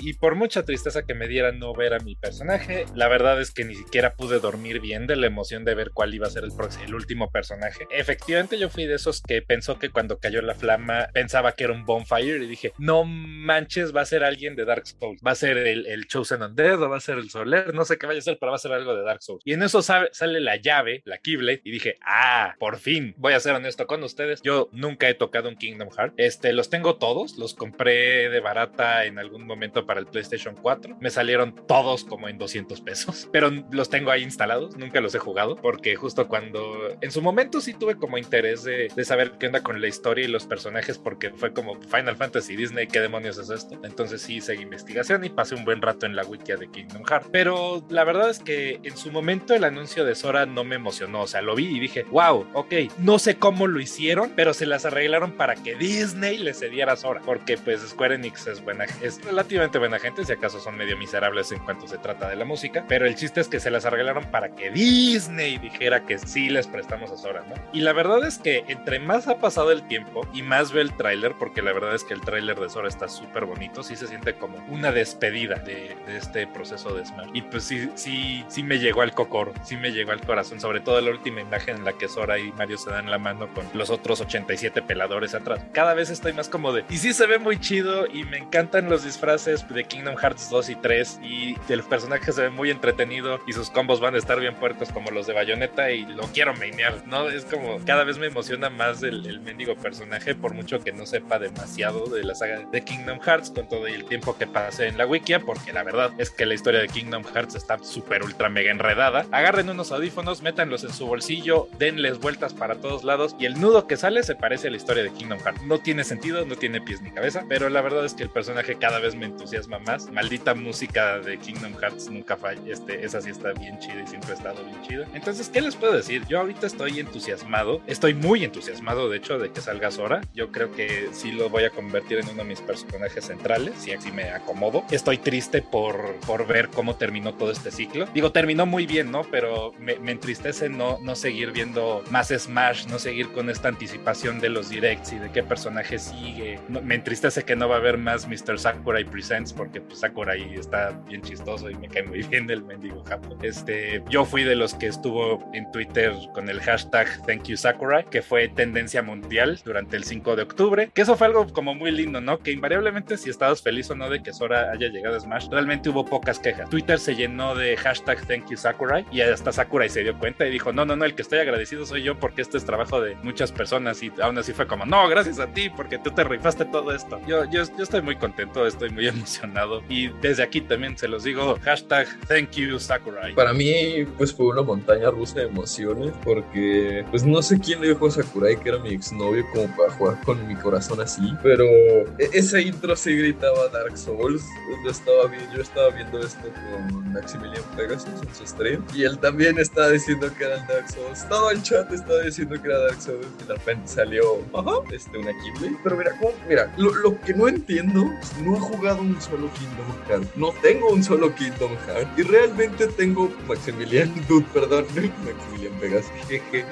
y por mucha tristeza que me diera no ver a mi personaje, la verdad es que ni siquiera pude dormir bien de la emoción de ver cuál iba a ser el, el último personaje. Efectivamente, yo fui de esos que pensó que cuando cayó la flama pensaba que era un bonfire y dije, no manches, va a ser alguien de Dark Souls, va a ser el, el Chosen Undead o va a ser el Soler, no sé qué vaya a ser, pero va a ser algo de Dark Souls. Y en eso sale la llave, la Keyblade, y dije, ah, por fin, voy a ser honesto con ustedes, yo nunca he tocado un Kingdom Heart, este, los tengo todos, los compré de barata en algún momento para el PlayStation 4, me salieron todos como en 200 pesos, pero los tengo ahí instalados, nunca los he jugado, porque justo cuando, en su momento sí tuve como interés de, de saber qué onda con la historia y los personajes, porque fue como Final Fantasy Disney, ¿qué demonios es esto? Entonces sí hice investigación y pasé un buen rato en la wiki de Kingdom Hearts. Pero la verdad es que en su momento el anuncio de Sora no me emocionó. O sea, lo vi y dije, wow, ok, no sé cómo lo hicieron, pero se las arreglaron para que Disney le cediera Sora. Porque pues Square Enix es buena, es relativamente buena gente, si acaso son medio miserables en cuanto se trata de la música. Pero el chiste es que se las arreglaron para que Disney dijera que sí les prestamos a Sora, ¿no? Y la verdad es que entre más ha pasado el tiempo y más veo el tráiler, porque la verdad es que el tráiler de Sora está súper bonito, sí se siente como una despedida de, de, este proceso de Smash. Y pues sí, sí, sí me llegó al cocor, sí me llegó al corazón, sobre todo la última imagen en la que Sora y Mario se dan la mano con los otros 87 peladores atrás. Cada vez estoy más como de, y sí se ve muy chido y me encantan los disfraces de Kingdom Hearts 2 y 3 y el personaje se ve muy entretenido y sus combos van a estar bien puercos como los de Bayonetta y lo quiero mainear, ¿no? Es como, cada vez me emociona más el, el mendigo personaje por mucho que no sepa demasiado de la saga de Kingdom Hearts con todo el tiempo que pasé en la wikia, porque la verdad es que la historia de Kingdom Hearts está súper ultra mega enredada. Agarren unos audífonos, métanlos en su bolsillo, denles vueltas para todos lados y el nudo que sale se parece a la historia de Kingdom Hearts. No tiene sentido, no tiene pies ni cabeza, pero la verdad es que el personaje cada vez me entusiasma más. Maldita música de Kingdom Hearts nunca falla, este, esa sí está bien chida y siempre ha estado bien chida. Entonces, ¿qué les puedo decir? Yo ahorita estoy entusiasmado, estoy muy entusiasmado de hecho de que salga Sora. Yo creo que sí lo voy a convertir en uno de mis personajes centrales, si así me acomodo. Estoy triste por, por ver cómo terminó todo este ciclo. Digo, terminó muy bien, ¿no? Pero me, me entristece no, no seguir viendo más Smash, no seguir con esta anticipación de los directs y de qué personaje sigue. Me entristece que no va a haber más Mr. Sakurai Presents porque pues, Sakurai está bien chistoso y me cae muy bien el mendigo Japón. Este, yo fui de los que estuvo en Twitter con el hashtag Thank You Sakurai, que fue tendencia mundial durante el 5 de octubre, que eso fue algo como muy lindo, ¿no? Que invariablemente si estabas feliz o no de que Sora haya llegado a Smash, realmente hubo pocas quejas. Twitter se llenó de hashtag Thank You Sakurai y hasta Sakurai se dio cuenta y dijo, no, no, no, el que estoy agradecido soy yo porque este es trabajo de muchas personas y aún así fue como, no, gracias a ti porque tú te rifaste todo esto. Yo, yo, yo estoy muy contento, estoy muy emocionado y desde aquí también se los digo, hashtag thank you Sakurai. Para mí, pues fue una montaña rusa de emociones porque, pues no sé quién le dijo a Sakurai que era mi exnovio como para jugar con mi corazón así, pero e-, ese intro sí gritaba Dark Souls. Yo estaba, yo estaba viendo esto con Maximilian Pegasus en su stream y él también estaba diciendo que era el Dark Souls. Todo el chat estaba diciendo que era Dark Souls y de repente salió, ajá, este, una Keyblade. Pero mira, ¿cómo? mira, lo, lo que no entiendo es no he jugado un solo Kingdom Hearts. No tengo un solo Kingdom Hearts y realmente tengo Maximilian, dude, perdón, Maximilian Pegasus. Jeje,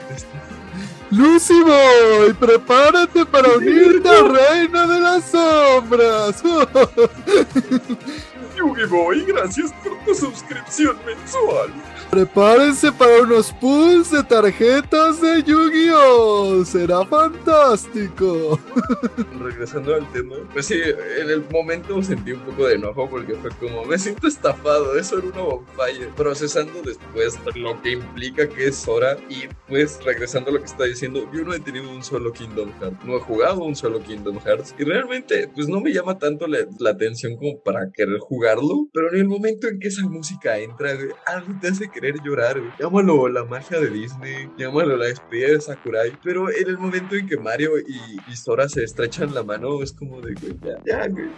Luciboy, prepárate para unirte al reino de las sombras. Yugi Boy, gracias por tu suscripción mensual. Prepárense para unos pools de tarjetas de Yu-Gi-Oh! Será fantástico. Regresando al tema, pues sí, en el momento sentí un poco de enojo porque fue como, me siento estafado, eso era una bonfire. Procesando después lo que implica que es hora y pues regresando a lo que está diciendo, yo no he tenido un solo Kingdom Hearts, no he jugado un solo Kingdom Hearts y realmente pues no me llama tanto la, la atención como para querer jugarlo, pero en el momento en que esa música entra, güey, algo te hace querer llorar, güey. Llámalo la magia de Disney, llámalo la despedida de Sakurai, pero en el momento en que Mario y, y Sora se estrechan la mano, es como de, güey, ya, ya, güey,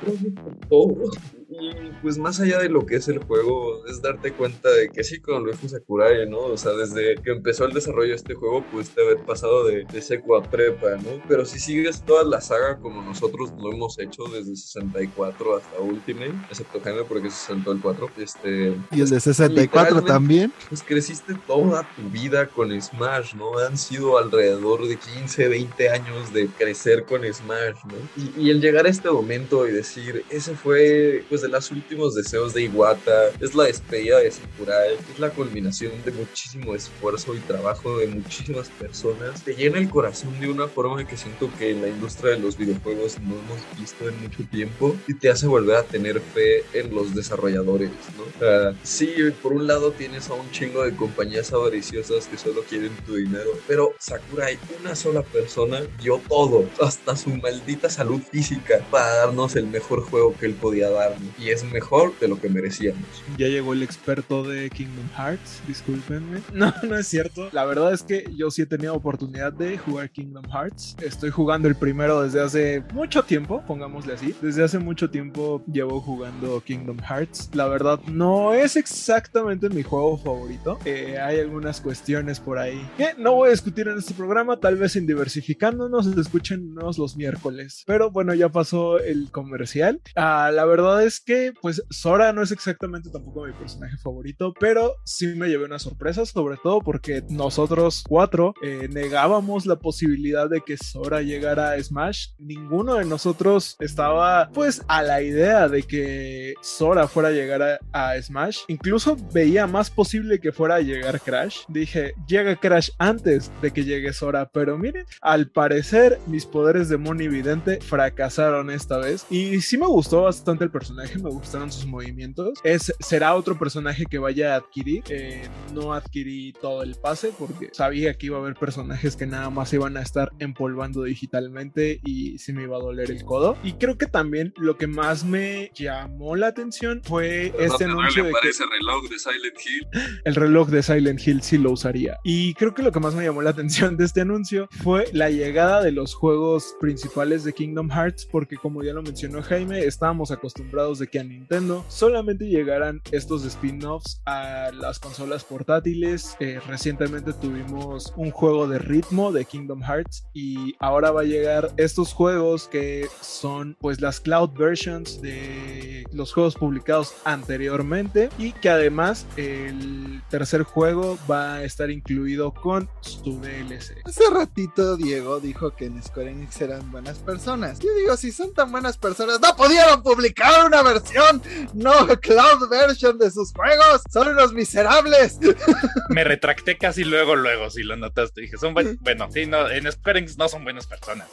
todo. Y pues más allá de lo que es el juego, es darte cuenta de que sí, con lo dijo Sakurai, ¿no? O sea, desde que empezó el desarrollo de este juego, pudiste haber pasado de, de seco a prepa, ¿no? Pero si sigues toda la saga como nosotros lo hemos hecho desde 64 hasta Ultimate, excepto Jaime porque se saltó el 4, este... Y el de 64 Literalmente, también. Pues creciste toda tu vida con Smash, ¿no? Han sido alrededor de 15, 20 años de crecer con Smash, ¿no? Y, y el llegar a este momento y decir, ese fue, pues, de los últimos deseos de Iwata, es la despedida de Sakurai, es la culminación de muchísimo esfuerzo y trabajo de muchísimas personas, te llena el corazón de una forma que siento que en la industria de los videojuegos no hemos visto en mucho tiempo y te hace volver a tener fe en los desarrolladores, ¿no? Sea, sí, por un lado tienes a un chingo de compañías avariciosas que solo quieren tu dinero, pero Sakurai, una sola persona, dio todo, hasta su maldita salud física, para darnos el mejor juego que él podía darnos. Y es mejor de lo que merecíamos. Ya llegó el experto de Kingdom Hearts, discúlpenme. No, no es cierto. La verdad es que yo sí he tenido oportunidad de jugar Kingdom Hearts. Estoy jugando el primero desde hace mucho tiempo, pongámosle así. Desde hace mucho tiempo llevo jugando Kingdom Hearts. La verdad no es exactamente mi juego favorito. Eh, hay algunas cuestiones por ahí que no voy a discutir en este programa, tal vez en diversificándonos, escúchenos los miércoles. Pero bueno, ya pasó el comercial. Ah, la verdad es que pues Sora no es exactamente tampoco mi personaje favorito, pero sí me llevé una sorpresa, sobre todo porque nosotros cuatro eh, negábamos la posibilidad de que Sora llegara a Smash. Ninguno de nosotros estaba pues a la idea de que Sora fuera a llegar a, Smash. Incluso veía más posible que fuera a llegar Crash. Dije, llega Crash antes de que llegue Sora, pero miren, al parecer mis poderes de Moni Vidente fracasaron esta vez. Y sí me gustó bastante el personaje, me gustaron sus movimientos. Es, será otro personaje que vaya a adquirir. Eh, no adquirí todo el pase porque sabía que iba a haber personajes que nada más iban a estar empolvando digitalmente y sí me iba a doler el codo. Y creo que también lo que más me llamó la atención fue este anuncio de que ese reloj de Silent Hill. el reloj de Silent Hill sí lo usaría. Y creo que lo que más me llamó la atención de este anuncio fue la llegada de los juegos principales de Kingdom Hearts, porque como ya lo mencionó Jaime, estábamos acostumbrados de que a Nintendo solamente llegaran estos spin-offs a las consolas portátiles. Eh, recientemente tuvimos un juego de ritmo de Kingdom Hearts y ahora va a llegar estos juegos que son pues las cloud versions de los juegos publicados anteriormente y que además el tercer juego va a estar incluido con su DLC. Hace ratito Diego dijo que en Square Enix eran buenas personas. Yo digo, si son tan buenas personas, no pudieron publicar una versión, no cloud version de sus juegos. Son unos miserables. Me retracté casi luego, luego, si lo notaste. Dije, son buen... bueno, sí, no, en Square Enix no son buenas personas.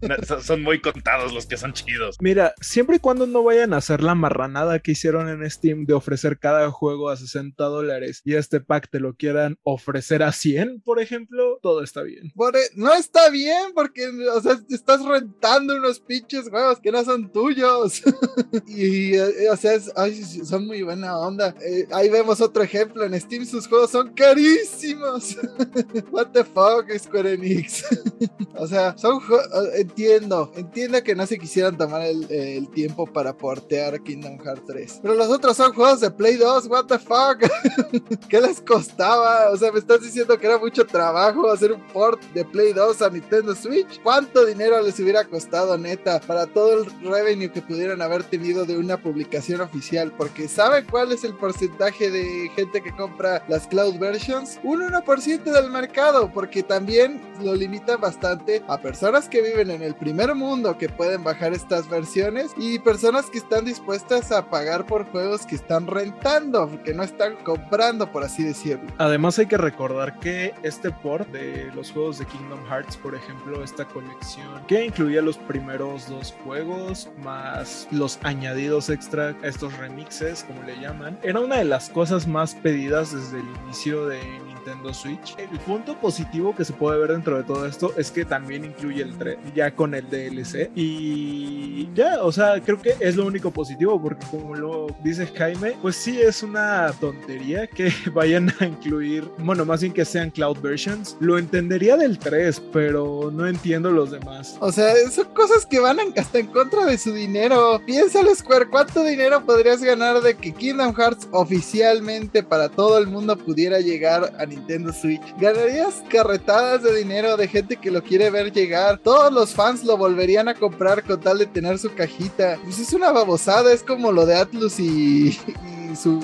No, son- muy contados los que son chidos. Mira, siempre y cuando no vayan a hacer la marranada que hicieron en Steam de ofrecer cada juego a 60 dólares y este pack te lo quieran ofrecer a 100, por ejemplo, todo está bien. E, no está bien porque, o sea, estás rentando unos pinches juegos que no son tuyos. y, eh, o sea, son muy buena onda. Eh, ahí vemos otro ejemplo. En Steam sus juegos son carísimos. What the fuck, Square Enix. o sea, son entiendo, entiendo que no se quisieran tomar el, el tiempo para portear Kingdom Hearts 3. Pero los otros son juegos de Play 2, what the fuck. ¿Qué les costaba? O sea, me estás diciendo que era mucho trabajo hacer un port de Play 2 a Nintendo Switch. ¿Cuánto dinero les hubiera costado, neta, para todo el revenue que pudieran haber tenido de una publicación oficial? Porque ¿saben cuál es el porcentaje de gente que compra las cloud versions? Un 1% del mercado, porque también lo limitan bastante a personas que viven en el primer mundo que pueden bajar estas versiones y personas que están dispuestas a pagar por juegos que están rentando, que no están comprando, por así decirlo. Además hay que recordar que este port de los juegos de Kingdom Hearts, por ejemplo, esta colección que incluía los primeros dos juegos más los añadidos extra, estos remixes, como le llaman, era una de las cosas más pedidas desde el inicio de Nintendo Switch. El punto positivo que se puede ver dentro de todo esto es que también incluye el 3, ya con el DLC. Y ya, o sea, creo que es lo único positivo, porque como lo dice Jaime, pues sí es una tontería que vayan a incluir, bueno, más bien que sean cloud versions. Lo entendería del 3, pero no entiendo los demás. O sea, son cosas que van hasta en contra de su dinero. Piénsalo, Square, ¿cuánto dinero podrías ganar de que Kingdom Hearts oficialmente para todo el mundo pudiera llegar a Nintendo Switch. Ganarías carretadas de dinero de gente que lo quiere ver llegar. Todos los fans lo volverían a comprar con tal de tener su cajita. Pues es una babosada, es como lo de Atlus y, y su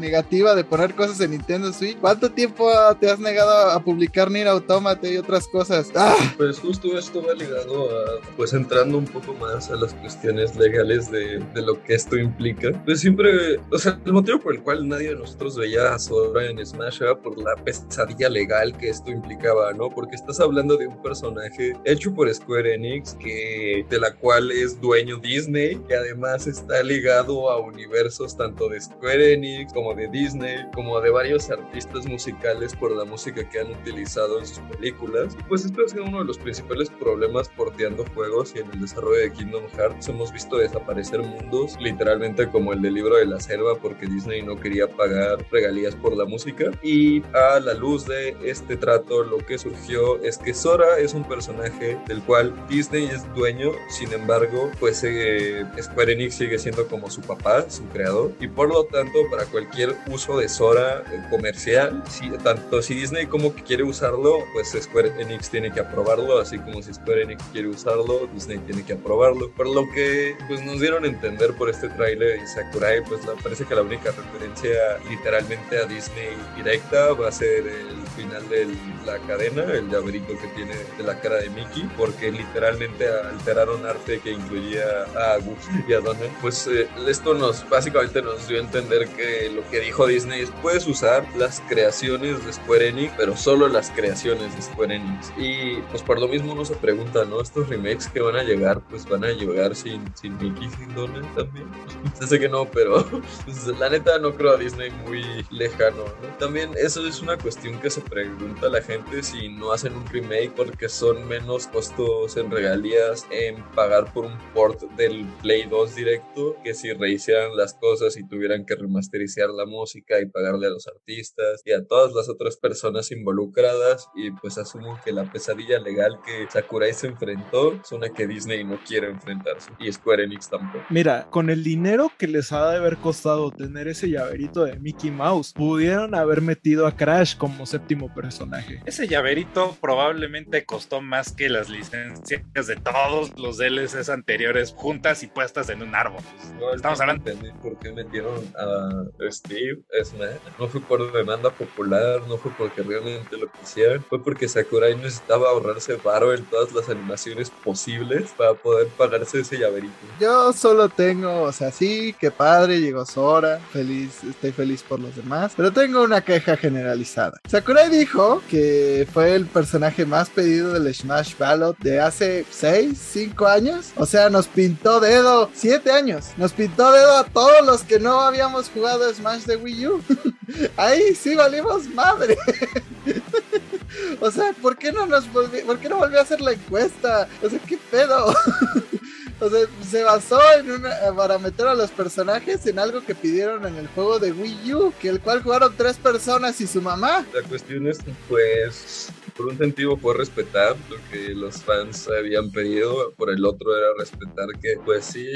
negativa de poner cosas en Nintendo Switch. ¿Cuánto tiempo te has negado a publicar Nier Automata y otras cosas? ¡Ah! Pues justo esto va ligado a, pues entrando un poco más a las cuestiones legales de, de, lo que esto implica. Pues siempre, o sea, el motivo por el cual nadie de nosotros veía a Sora en Smash era por la pesadilla legal que esto implicaba, ¿no? Porque estás hablando de un personaje hecho por Square Enix, que, de la cual es dueño Disney, que además está ligado a universos tanto de Square Enix como de Disney, como de varios artistas musicales por la música que han utilizado en sus películas. Pues esto ha sido uno de los principales problemas porteando juegos y en el desarrollo de Kingdom Hearts hemos visto desaparecer mundos, literalmente como el del libro de la selva, porque Disney no quería pagar regalías por la música. Y a la luz de este trato, lo que surgió es que Sora es un personaje del cual Disney es dueño, sin embargo, pues eh, Square Enix sigue siendo como su papá, su creador, y por lo tanto, para cualquier uso de Sora eh, comercial, tanto si Disney como que quiere usarlo, pues Square Enix tiene que aprobarlo, así como si Square Enix quiere usarlo, Disney tiene que aprobarlo. Por lo que pues nos dieron a entender por este tráiler de Sakurai, pues la, parece que la única referencia literalmente a Disney directa va a ser el final de la cadena, el llaverito que tiene de la cara de Mickey, porque literalmente alteraron arte que incluía a Goofy y a Donald. Pues eh, esto nos básicamente nos dio a entender que lo que dijo Disney es puedes usar las creaciones de Square Enix, pero solo las creaciones de Square Enix. Y pues por lo mismo uno se pregunta, ¿no? Estos remakes que van a llegar, pues van a llegar sin, sin Mickey, sin Donald también. sé que no, pero pues, la neta no creo a Disney muy lejano, También eso es una cuestión que se pregunta la gente si no hacen un remake porque son menos costos en regalías en pagar por un port del Play 2 directo que si rehicieran las cosas y tuvieran que remasterizar la música y pagarle a los artistas y a todas las otras personas involucradas y pues asumo que la pesadilla legal que Sakurai se enfrentó es una que Disney no quiere enfrentarse y Square Enix tampoco. Mira, con el dinero que les ha de haber costado tener ese llaverito de Mickey Mouse, pudieron haber metido a Crash como séptimo personaje. Ese llaverito probablemente costó más que las licencias de todos los DLCs anteriores juntas y puestas en un árbol. No, Estamos hablando. por qué metieron a Steve Smash. No fue por demanda popular, no fue porque realmente lo quisieran, fue porque Sakurai necesitaba ahorrarse varo en todas las animaciones posibles para poder pagarse ese llaverito. Yo solo tengo, o sea, sí, qué padre, llegó Sora, feliz, estoy feliz por los demás, pero tengo una queja generalizada. Sakurai dijo que fue el personaje más pedido del Smash Ballot de hace 6, 5 años. O sea, nos pintó dedo, 7 años. Nos pintó dedo a todos los que no habíamos jugado Smash de Wii U. Ahí sí valimos madre. O sea, ¿por qué no nos volvió, por qué no volvió a hacer la encuesta? O sea, ¿qué pedo? O sea, se basó en una, para meter a los personajes en algo que pidieron en el juego de Wii U, que el cual jugaron tres personas y su mamá. La cuestión es, pues, por un sentido fue respetar lo que los fans habían pedido, por el otro era respetar que, pues sí,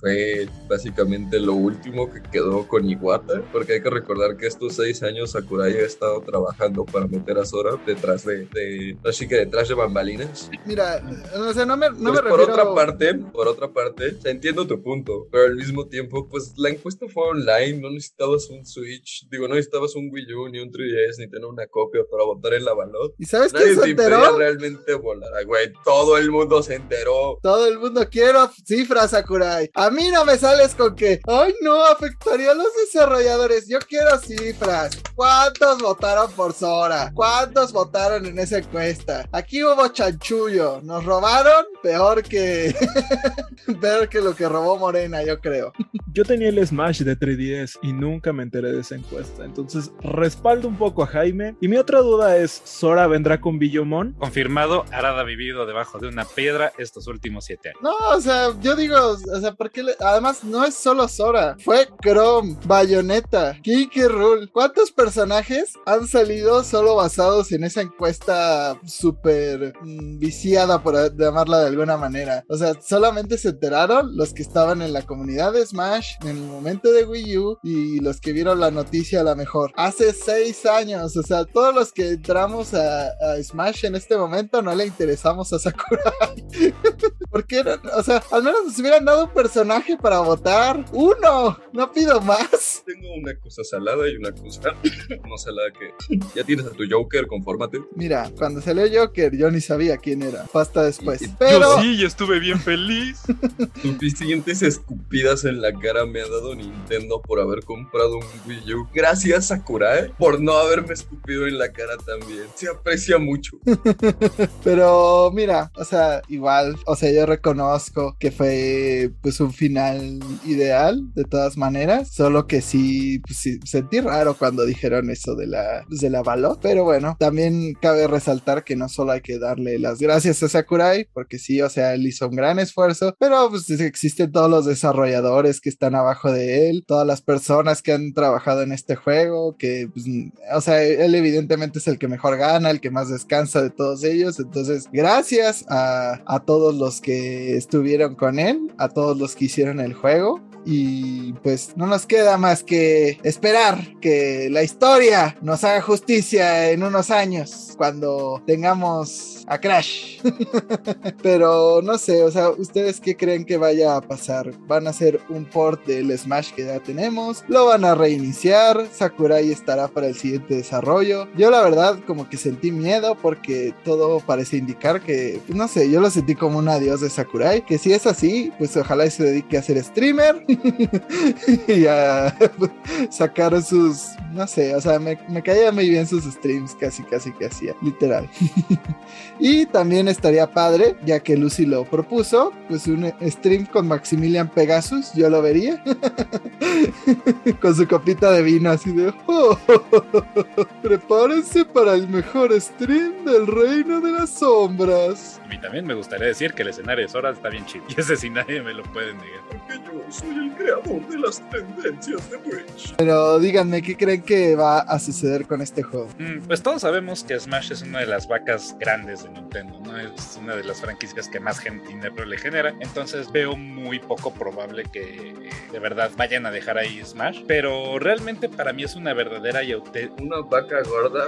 fue básicamente lo último que quedó con Iwata, porque hay que recordar que estos seis años Sakurai ha estado trabajando para meter a Sora detrás de, de así que detrás de bambalinas. Mira, o sea, no me, no Pues me por refiero... otra parte, por otra parte, o sea, entiendo tu punto, pero al mismo tiempo, pues la encuesta fue online, no necesitabas un Switch, digo, no necesitabas un Wii U, ni un 3DS, ni tener una copia para votar en la ballot. ¿Y sabes Nadie quién se enteró? realmente volar, ah, güey. Todo el mundo se enteró. Todo el mundo quiero cifras, Sakurai. A mí no me sales con que, ay, no, afectaría a los desarrolladores. Yo quiero cifras. ¿Cuántos votaron por Sora? ¿Cuántos votaron en esa encuesta? Aquí hubo chanchullo. Nos robaron peor que. peor que lo que robó Morena, yo creo. Yo tenía el Smash de 3DS y nunca me enteré de esa encuesta. Entonces respaldo un poco a Jaime. Y mi otra duda es: ¿Sora vendrá con Billomon? Confirmado, Arada ha vivido debajo de una piedra estos últimos siete años. No, o sea, yo digo, o sea, porque además no es solo Sora, fue Chrome, Bayonetta, Kiki Rule. ¿Cuántos personajes han salido solo basados en esa encuesta súper mm, viciada, por llamarla de alguna manera? O sea, solamente se enteraron los que estaban en la comunidad de Smash en el momento de Wii U y los que vieron la noticia a la mejor. Hace seis años, o sea, todos los que entramos a, a Smash en este momento no le interesamos a Sakurai. ¿Por qué no? O sea, al menos nos hubieran dado un personaje para votar. Uno, no pido más. Tengo una cosa salada y una cosa no salada que ya tienes a tu Joker, confórmate. Mira, cuando salió Joker, yo ni sabía quién era. Fue hasta después. Y- y- Pero. Yo sí, yo estuve bien feliz. Suficientes escupidas en la cara me ha dado Nintendo por haber comprado un Wii U. Gracias, Sakurai, por no haberme escupido en la cara también. Se aprecia mucho. Pero mira, o sea, igual, o sea, yo reconozco que fue pues un final ideal de todas maneras, solo que sí, pues, sí sentí raro cuando dijeron eso de la pues, de la balot, pero bueno, también cabe resaltar que no solo hay que darle las gracias a Sakurai, porque sí, o sea, él hizo un gran esfuerzo, pero pues existen todos los desarrolladores que están abajo de él, todas las personas que han trabajado en este juego, que pues, o sea, él evidentemente es el que mejor gana, el que más descansa de todos ellos, entonces gracias a, a todos los que estuvieron con él, a todos los que hicieron el juego. Y pues no nos queda más que esperar que la historia nos haga justicia en unos años cuando tengamos a Crash. Pero no sé, o sea, ¿ustedes qué creen que vaya a pasar? ¿Van a hacer un port del Smash que ya tenemos? ¿Lo van a reiniciar? ¿Sakurai estará para el siguiente desarrollo? Yo la verdad como que sentí miedo porque todo parece indicar que, pues, no sé, yo lo sentí como un adiós de Sakurai, que si es así, pues ojalá se dedique a ser streamer y a sacar sus, no sé, o sea, me, me caían muy bien sus streams, casi, casi que hacía, literal. y también estaría padre, ya que Lucy lo propuso, pues un stream con Maximilian Pegasus, yo lo vería. con su copita de vino así de... "Oh, prepárense para el mejor stream del reino de las sombras. A mí también me gustaría decir que el escenario de Sora está bien chido. Y ese sí nadie me lo puede negar. Porque yo soy el creador de las tendencias de Twitch. Pero díganme, ¿qué creen que va a suceder con este juego? Mm, Pues todos sabemos que Smash es una de las vacas grandes de Nintendo, ¿no? Es una de las franquicias que más gente dinero le genera. Entonces veo muy poco probable que eh, de verdad vayan a dejar ahí Smash. Pero realmente para mí es una verdadera y auténtica. Una vaca gorda,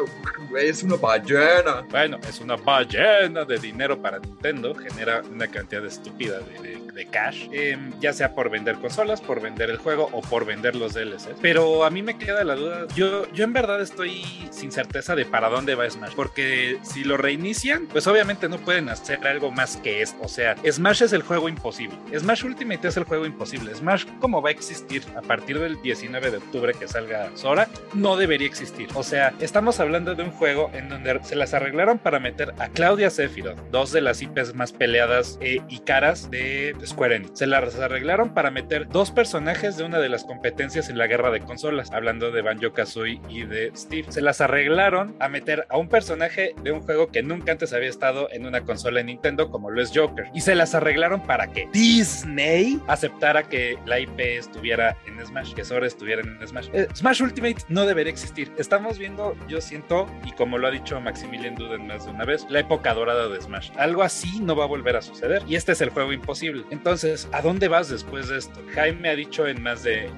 güey, es una ballena. Bueno, es una ballena de dinero para Nintendo, genera una cantidad estúpida de, de- de cash, em, ya sea por vender consolas, por vender el juego o por vender los DLC. Pero a mí me queda la duda, yo, yo en verdad estoy sin certeza de para dónde va Smash, porque si lo reinician, pues obviamente no pueden hacer algo más que esto. O sea, Smash es el juego imposible. Smash Ultimate es el juego imposible. Smash, como va a existir a partir del 19 de octubre que salga Sora, no debería existir. O sea, estamos hablando de un juego en donde se las arreglaron para meter a Claudia Sephiroth, dos de las IPs más peleadas eh, y caras de Square Enix. Se las arreglaron para meter dos personajes de una de las competencias en la guerra de consolas, hablando de Banjo Kazooie y de Steve. Se las arreglaron a meter a un personaje de un juego que nunca antes había estado en una consola de Nintendo, como lo es Joker. Y se las arreglaron para que Disney aceptara que la IP estuviera en Smash, que Sora estuviera en Smash. Eh, Smash Ultimate no debería existir. Estamos viendo, yo siento, y como lo ha dicho Maximilian Duden más de una vez, la época dorada de Smash. Algo así no va a volver a suceder. Y este es el juego imposible. Entonces, ¿a dónde vas después de esto? Jaime ha dicho en más de,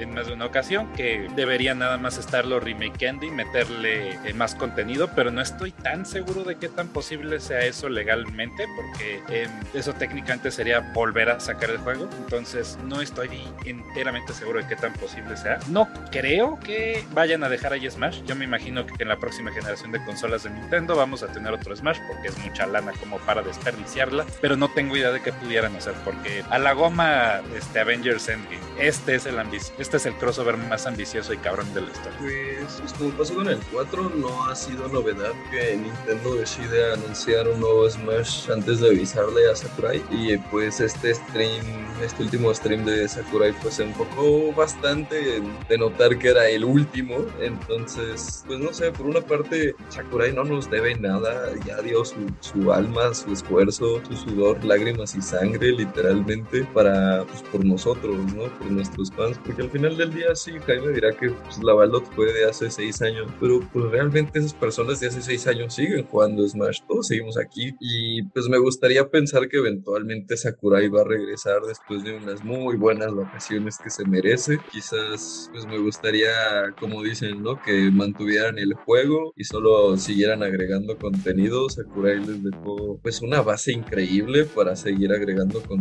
en más de una ocasión que debería nada más estarlo remakeando y meterle eh, más contenido, pero no estoy tan seguro de qué tan posible sea eso legalmente, porque eh, eso técnicamente sería volver a sacar el juego. Entonces, no estoy enteramente seguro de qué tan posible sea. No creo que vayan a dejar ahí Smash. Yo me imagino que en la próxima generación de consolas de Nintendo vamos a tener otro Smash porque es mucha lana como para desperdiciarla, pero no tengo idea de qué pudieran hacer porque a la goma este Avengers Endgame, este es el este es el crossover más ambicioso y cabrón de la historia. Pues, pues, como pasó con el 4, no ha sido novedad que Nintendo decide anunciar un nuevo Smash antes de avisarle a Sakurai y pues este stream, este último stream de Sakurai pues se enfocó bastante en denotar que era el último. Entonces, pues no sé, por una parte, Sakurai no nos debe nada, ya dio su, su alma, su esfuerzo, su sudor, lágrimas y sangre, literalmente, para, pues por nosotros, ¿no? Por nuestros fans, porque al final del día sí, Jaime dirá que pues, la Baldot fue de hace seis años, pero pues realmente esas personas de hace seis años siguen jugando Smash, todos seguimos aquí y pues me gustaría pensar que eventualmente Sakurai va a regresar después de unas muy buenas vacaciones que se merece, quizás pues me gustaría como dicen, ¿no? Que mantuvieran el juego y solo siguieran agregando contenido. Sakurai les dejó pues una base increíble para seguir agregando contenido.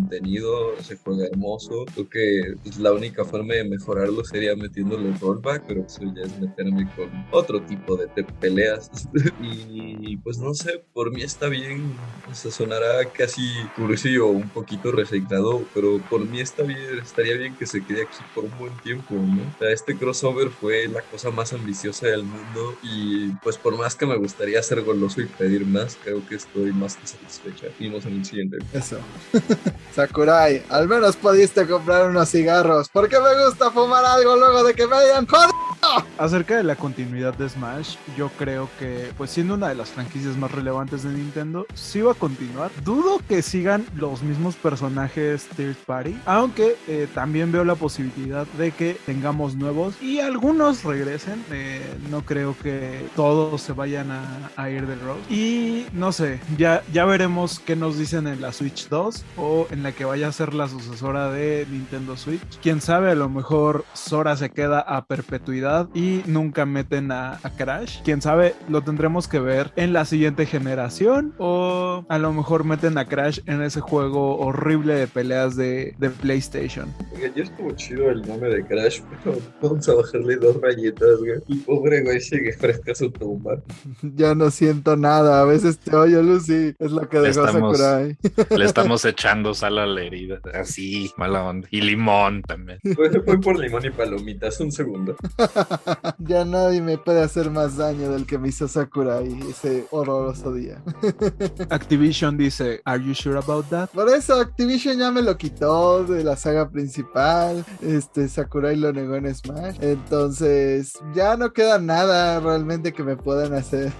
Se juega hermoso. Creo que pues, la única forma de mejorarlo sería metiéndole rollback, pero eso ya es meterme con otro tipo de peleas. y pues no sé, por mí está bien. Se sonará casi cursi o un poquito resignado, pero por mí está bien, estaría bien que se quede aquí por un buen tiempo, ¿no? O sea, este crossover fue la cosa más ambiciosa del mundo y pues por más que me gustaría ser goloso y pedir más, creo que estoy más que satisfecha. Vimos en el siguiente. Eso. Sakurai, al menos pudiste comprar unos cigarros. Porque me gusta fumar algo luego de que me hayan jodido. Acerca de la continuidad de Smash, yo creo que, pues siendo una de las franquicias más relevantes de Nintendo, sí va a continuar. Dudo que sigan los mismos personajes third party, aunque eh, también veo la posibilidad de que tengamos nuevos y algunos regresen. Eh, no creo que todos se vayan a, ir del road. Y no sé, ya, ya veremos qué nos dicen en la Switch 2 o en la que vaya a ser la sucesora de Nintendo Switch. Quién sabe, a lo mejor Sora se queda a perpetuidad y nunca meten a, Crash. Quién sabe, lo tendremos que ver en la siguiente generación o a lo mejor meten a Crash en ese juego horrible de peleas de, de PlayStation. Oiga, ya estuvo chido el nombre de Crash, pero vamos a bajarle dos rayitas, güey. El pobre güey sigue fresca su tumba. Ya no siento nada, a veces te oye Lucy, es lo que dejó estamos, Sakurai. Le estamos echando sal a la herida, así, mala onda. Y limón también. Fue por limón y palomitas, un segundo. ya nadie me puede hacer más daño del que me hizo Sakurai ese horroroso día. Activision dice, ¿Are you sure about that? Por eso Activision ya me lo quitó de la saga principal. Este Sakurai lo negó en Smash. Entonces, ya no queda nada realmente que me puedan hacer.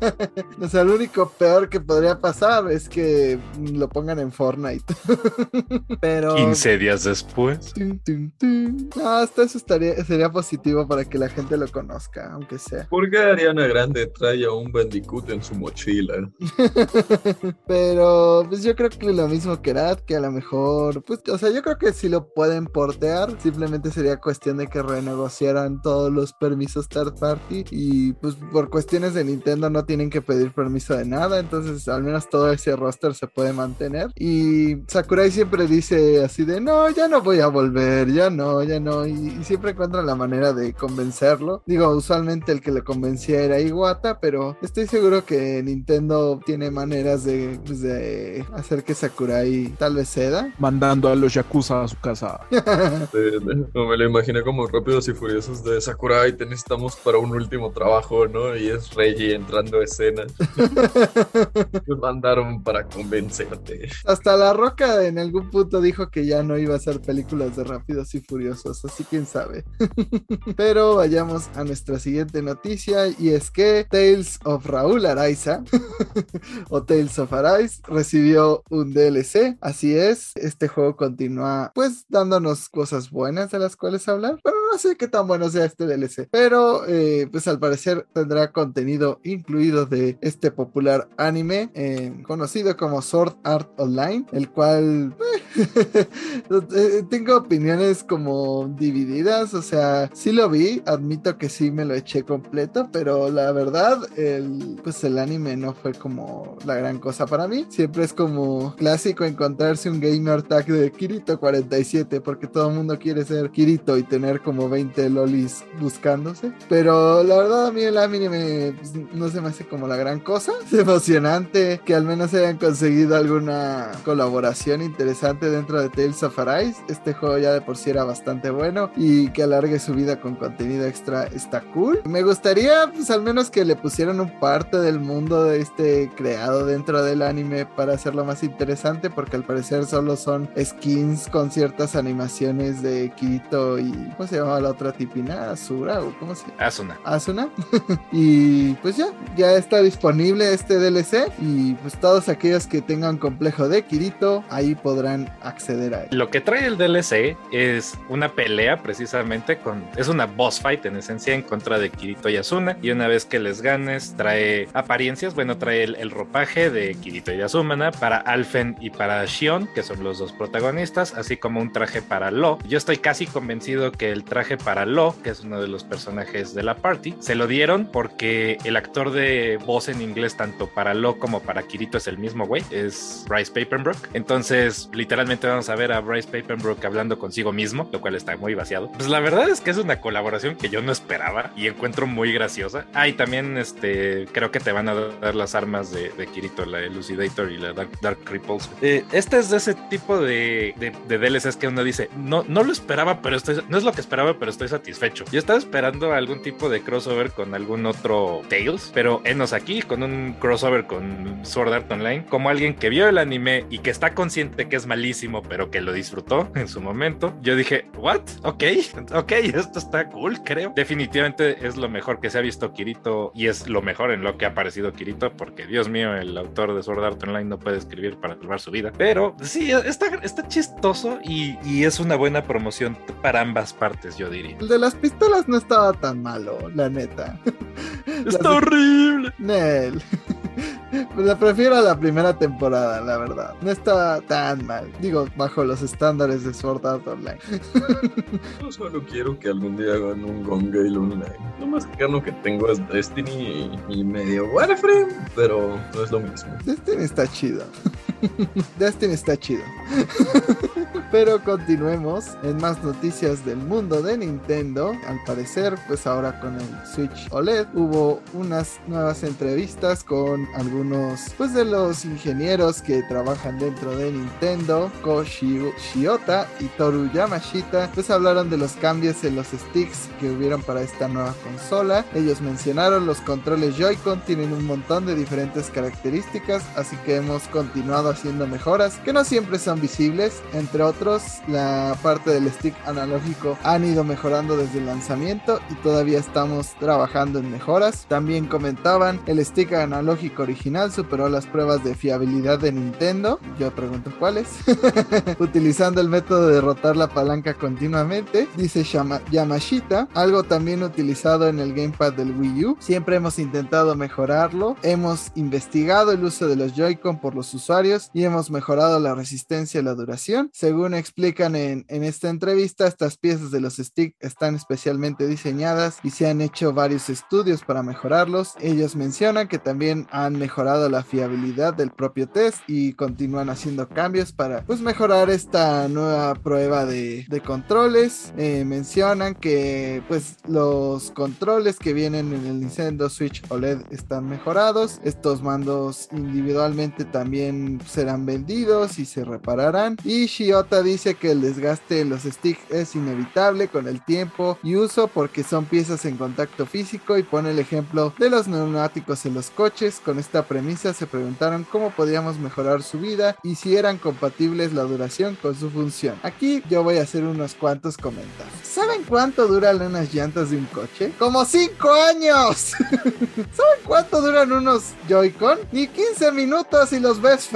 o sea, lo único peor que podría pasar es que lo pongan en Fortnite. Pero 15 días después. hasta eso estaría, sería positivo para que la gente lo conozca, aunque sea. ¿Por qué Ariana Grande trae a un Bandicoot en su mochila? Pero pues yo creo que lo mismo que Rat, que a lo mejor, pues, o sea, yo creo que si lo pueden portear, simplemente sería cuestión de que renegociaran todos los permisos third party y pues por cuestiones de Nintendo no tienen que pedir permiso de nada, entonces al menos todo ese roster se puede mantener. Y Sakurai siempre dice así de, no, ya no voy a volver, ya no, ya no, y, y siempre encuentran la manera de convencerlo. Digo, usualmente el que le convencía era Iwata, pero estoy seguro que Nintendo tiene maneras de, pues, de hacer que Sakurai tal vez ceda. Mandando a los Yakuza a su casa. No me lo imaginé como rápidos y furiosos de Sakurai, te necesitamos para un último trabajo, ¿no? Y es Reggie entrando a escena. Me mandaron para convencerte. Hasta La Roca en algún punto dijo que ya no iba a hacer películas de Rápidos y Furiosos, así quién sabe. Pero vayamos a nuestra siguiente noticia y es que Tales of Raúl Araiza o Tales of Arise recibió un DLC, así es, este juego continúa pues dándonos cosas buenas de las cuales hablar, pero no sé qué tan bueno sea este DLC, pero eh, pues al parecer tendrá contenido incluido de este popular anime eh, conocido como Sword Art Online, el cual eh, tengo opiniones como divididas, o sea, sí lo vi, admito que sí me lo eché completo, pero la verdad, el, pues el anime no fue como la gran cosa para mí. Siempre es como clásico encontrarse un gamer tag de Kirito 47, porque todo el mundo quiere ser Kirito y tener como 20 lolis buscándose. Pero la verdad, a mí el anime pues, no se me hace como la gran cosa. Es emocionante que al menos hayan conseguido alguna colaboración interesante dentro de Tales of Arise. Este juego ya de por sí era bastante bueno y que alargue su vida con contenido extra está cool. Me gustaría, pues al menos que le pusieran un parte del mundo de este creado dentro del anime para hacerlo más interesante, porque al parecer solo son skins con ciertas animaciones de Kirito y ¿cómo se llamaba la otra tipina? Asura o cómo se llama? Asuna. Asuna. y pues ya, ya está disponible este DLC y pues todos aquellos que tengan complejo de Kirito ahí podrán acceder a él. Lo que trae el DLC es una pelea precisamente con... Es una boss fight en esencia en contra de Kirito y Asuna. Y una vez que les ganes, trae apariencias. Bueno, trae el, ropaje de Kirito y Asumana para Alfen y para Shion, que son los dos protagonistas, así como un traje para Lo. Yo estoy casi convencido que el traje para Lo, que es uno de los personajes de la party, se lo dieron porque el actor de voz en inglés, tanto para Lo como para Kirito, es el mismo güey, es Bryce Papenbrook. Entonces, literalmente vamos a ver a Bryce Papenbrook hablando consigo mismo, lo cual está muy vaciado. Pues la verdad es que es una colaboración que yo no esperaba y encuentro muy graciosa. Ah, y también este, creo que te van a dar las armas de, Kirito, la Elucidator y la Dark, Dark Cripples. Eh, este es de ese tipo de, de, de DLCs que uno dice, no, no lo esperaba, pero estoy, no es lo que esperaba, pero estoy satisfecho. Yo estaba esperando algún tipo de crossover con algún otro Tales, pero enos aquí con un crossover con Sword Art Online, como alguien que vio el anime y que está consciente que es malísimo, pero que lo disfrutó en su momento. Yo dije, ¿what? Ok, ok, esto está cool, creo. Definitivamente es lo mejor que se ha visto Kirito y es lo mejor en lo que ha aparecido Kirito, porque Dios mío, el autor de Sword Art Online no puede escribir para salvar su vida. Pero sí, está, está chistoso y, y es una buena promoción para ambas partes, yo diría. El de las pistolas no estaba tan malo, la neta. Está horrible. Nel. La prefiero a la primera temporada, la verdad. No está tan mal. Digo, bajo los estándares de Sword Art Online. Yo solo quiero que algún día hagan un Gone Gale Online. Lo más cercano que tengo es Destiny y, y medio Warframe, pero no es lo mismo. Destiny está chido. Destiny está chido. Pero continuemos en más noticias del mundo de Nintendo. Al parecer, pues ahora con el Switch OLED hubo unas nuevas entrevistas con algunos pues de los ingenieros que trabajan dentro de Nintendo, Ko Shi- Shiota y Toru Yamashita, pues hablaron de los cambios en los sticks que hubieron para esta nueva consola. Ellos mencionaron los controles Joy-Con tienen un montón de diferentes características, así que hemos continuado haciendo mejoras que no siempre son visibles, entre otros la parte del stick analógico han ido mejorando desde el lanzamiento y todavía estamos trabajando en mejoras. También comentaban el stick analógico original superó las pruebas de fiabilidad de Nintendo, yo pregunto cuáles, utilizando el método de rotar la palanca continuamente, dice Yamashita, algo también utilizado en el gamepad del Wii U. Siempre hemos intentado mejorarlo, hemos investigado el uso de los Joy-Con por los usuarios y hemos mejorado la resistencia y la duración. Según explican en, en esta entrevista, estas piezas de los stick están especialmente diseñadas y se han hecho varios estudios para mejorarlos. Ellos mencionan que también han mejorado la fiabilidad del propio test y continúan haciendo cambios para pues mejorar esta nueva prueba de, de controles. Eh, mencionan que pues los controles que vienen en el Nintendo Switch OLED están mejorados. Estos mandos individualmente también serán vendidos y se repararán. Y Shiota dice que el desgaste en los sticks es inevitable con el tiempo y uso porque son piezas en contacto físico y pone el ejemplo de los neumáticos en los coches. Con esta premisa se preguntaron cómo podíamos mejorar su vida y si eran compatibles la duración con su función. Aquí yo voy a hacer unos cuantos comentarios. ¿Saben cuánto duran unas llantas de un coche? ¡Como 5 años! ¿Saben cuánto duran unos Joy-Con? Ni 15 minutos y los ves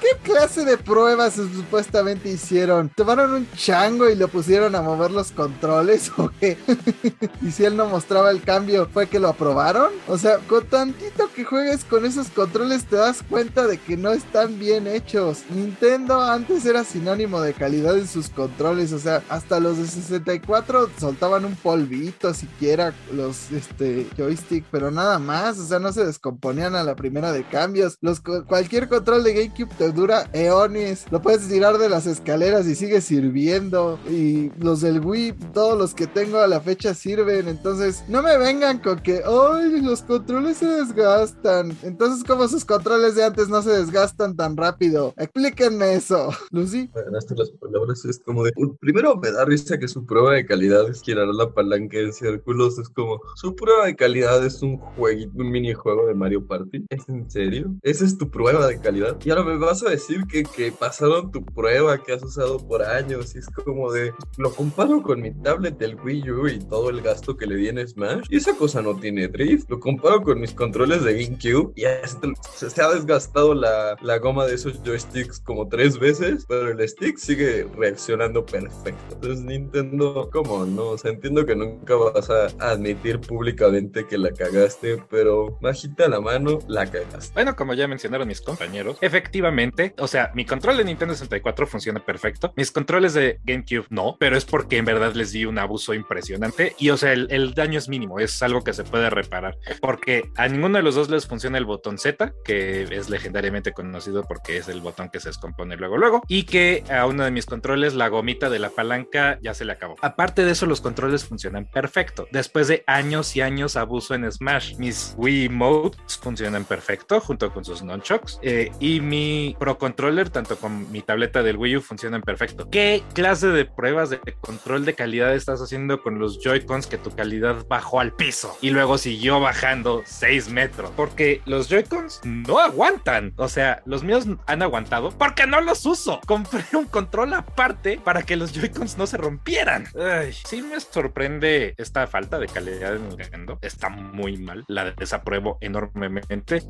¿Qué clase de pruebas supuestamente hicieron? ¿Tomaron un chango y lo pusieron a mover los controles o qué? y si él no mostraba el cambio, ¿fue que lo aprobaron? O sea, con tantito que juegues con esos controles te das cuenta de que no están bien hechos. Nintendo antes era sinónimo de calidad en sus controles, o sea, hasta los de 64 soltaban un polvito siquiera los este joystick, pero nada más, o sea, no se descomponían a la primera de cambios. Los cualquier control de GameCube te dura eones, lo puedes tirar de las escaleras y sigue sirviendo y los del Wii, todos los que tengo a la fecha sirven, entonces no me vengan con que, ay, los controles se desgastan. Entonces, como sus controles de antes no se desgastan tan rápido? Explíquenme eso, Lucy. Ganaste las palabras, es como de, primero me da risa que su prueba de calidad es girar la palanca en círculos, es como, su prueba de calidad es un jueguito, un minijuego de Mario Party. ¿Es en serio? ¿Esa es tu prueba de calidad? Y ahora me vas a decir que, que pasaron tu prueba que has usado por años y es como de, lo comparo con mi tablet del Wii U y todo el gasto que le di en Smash y esa cosa no tiene drift. Lo comparo con mis controles de GameCube y se, se ha desgastado la, la goma de esos joysticks como tres veces, pero el stick sigue reaccionando perfecto. Entonces Nintendo, ¿cómo no? O sea, entiendo que nunca vas a admitir públicamente que la cagaste, pero bajita la mano, la cagaste. Bueno, como ya mencionaron mis compañeros, efectivamente, o sea, mi control de Nintendo 64 funciona perfecto, mis controles de GameCube no, pero es porque en verdad les di un abuso impresionante y o sea, el, el daño es mínimo, es algo que se puede reparar, porque a ninguno de los dos les funciona el botón Z, que es legendariamente conocido porque es el botón que se descompone luego luego, y que a uno de mis controles la gomita de la palanca ya se le acabó. Aparte de eso, los controles funcionan perfecto. Después de años y años abuso en Smash, mis Wii Modes funcionan perfecto junto con sus nunchucks eh, y mi Pro Controller, tanto con mi tableta del Wii U, funcionan perfecto. ¿Qué clase de pruebas de control de calidad estás haciendo con los Joy-Cons que tu calidad bajó al piso y luego siguió bajando 6 metros? Porque los Joy-Cons no aguantan. O sea, los míos han aguantado porque no los uso. Compré un control aparte para que los Joy-Cons no se rompieran. Ay, sí me sorprende esta falta de calidad de Nintendo. Está muy mal. La desapruebo enormemente.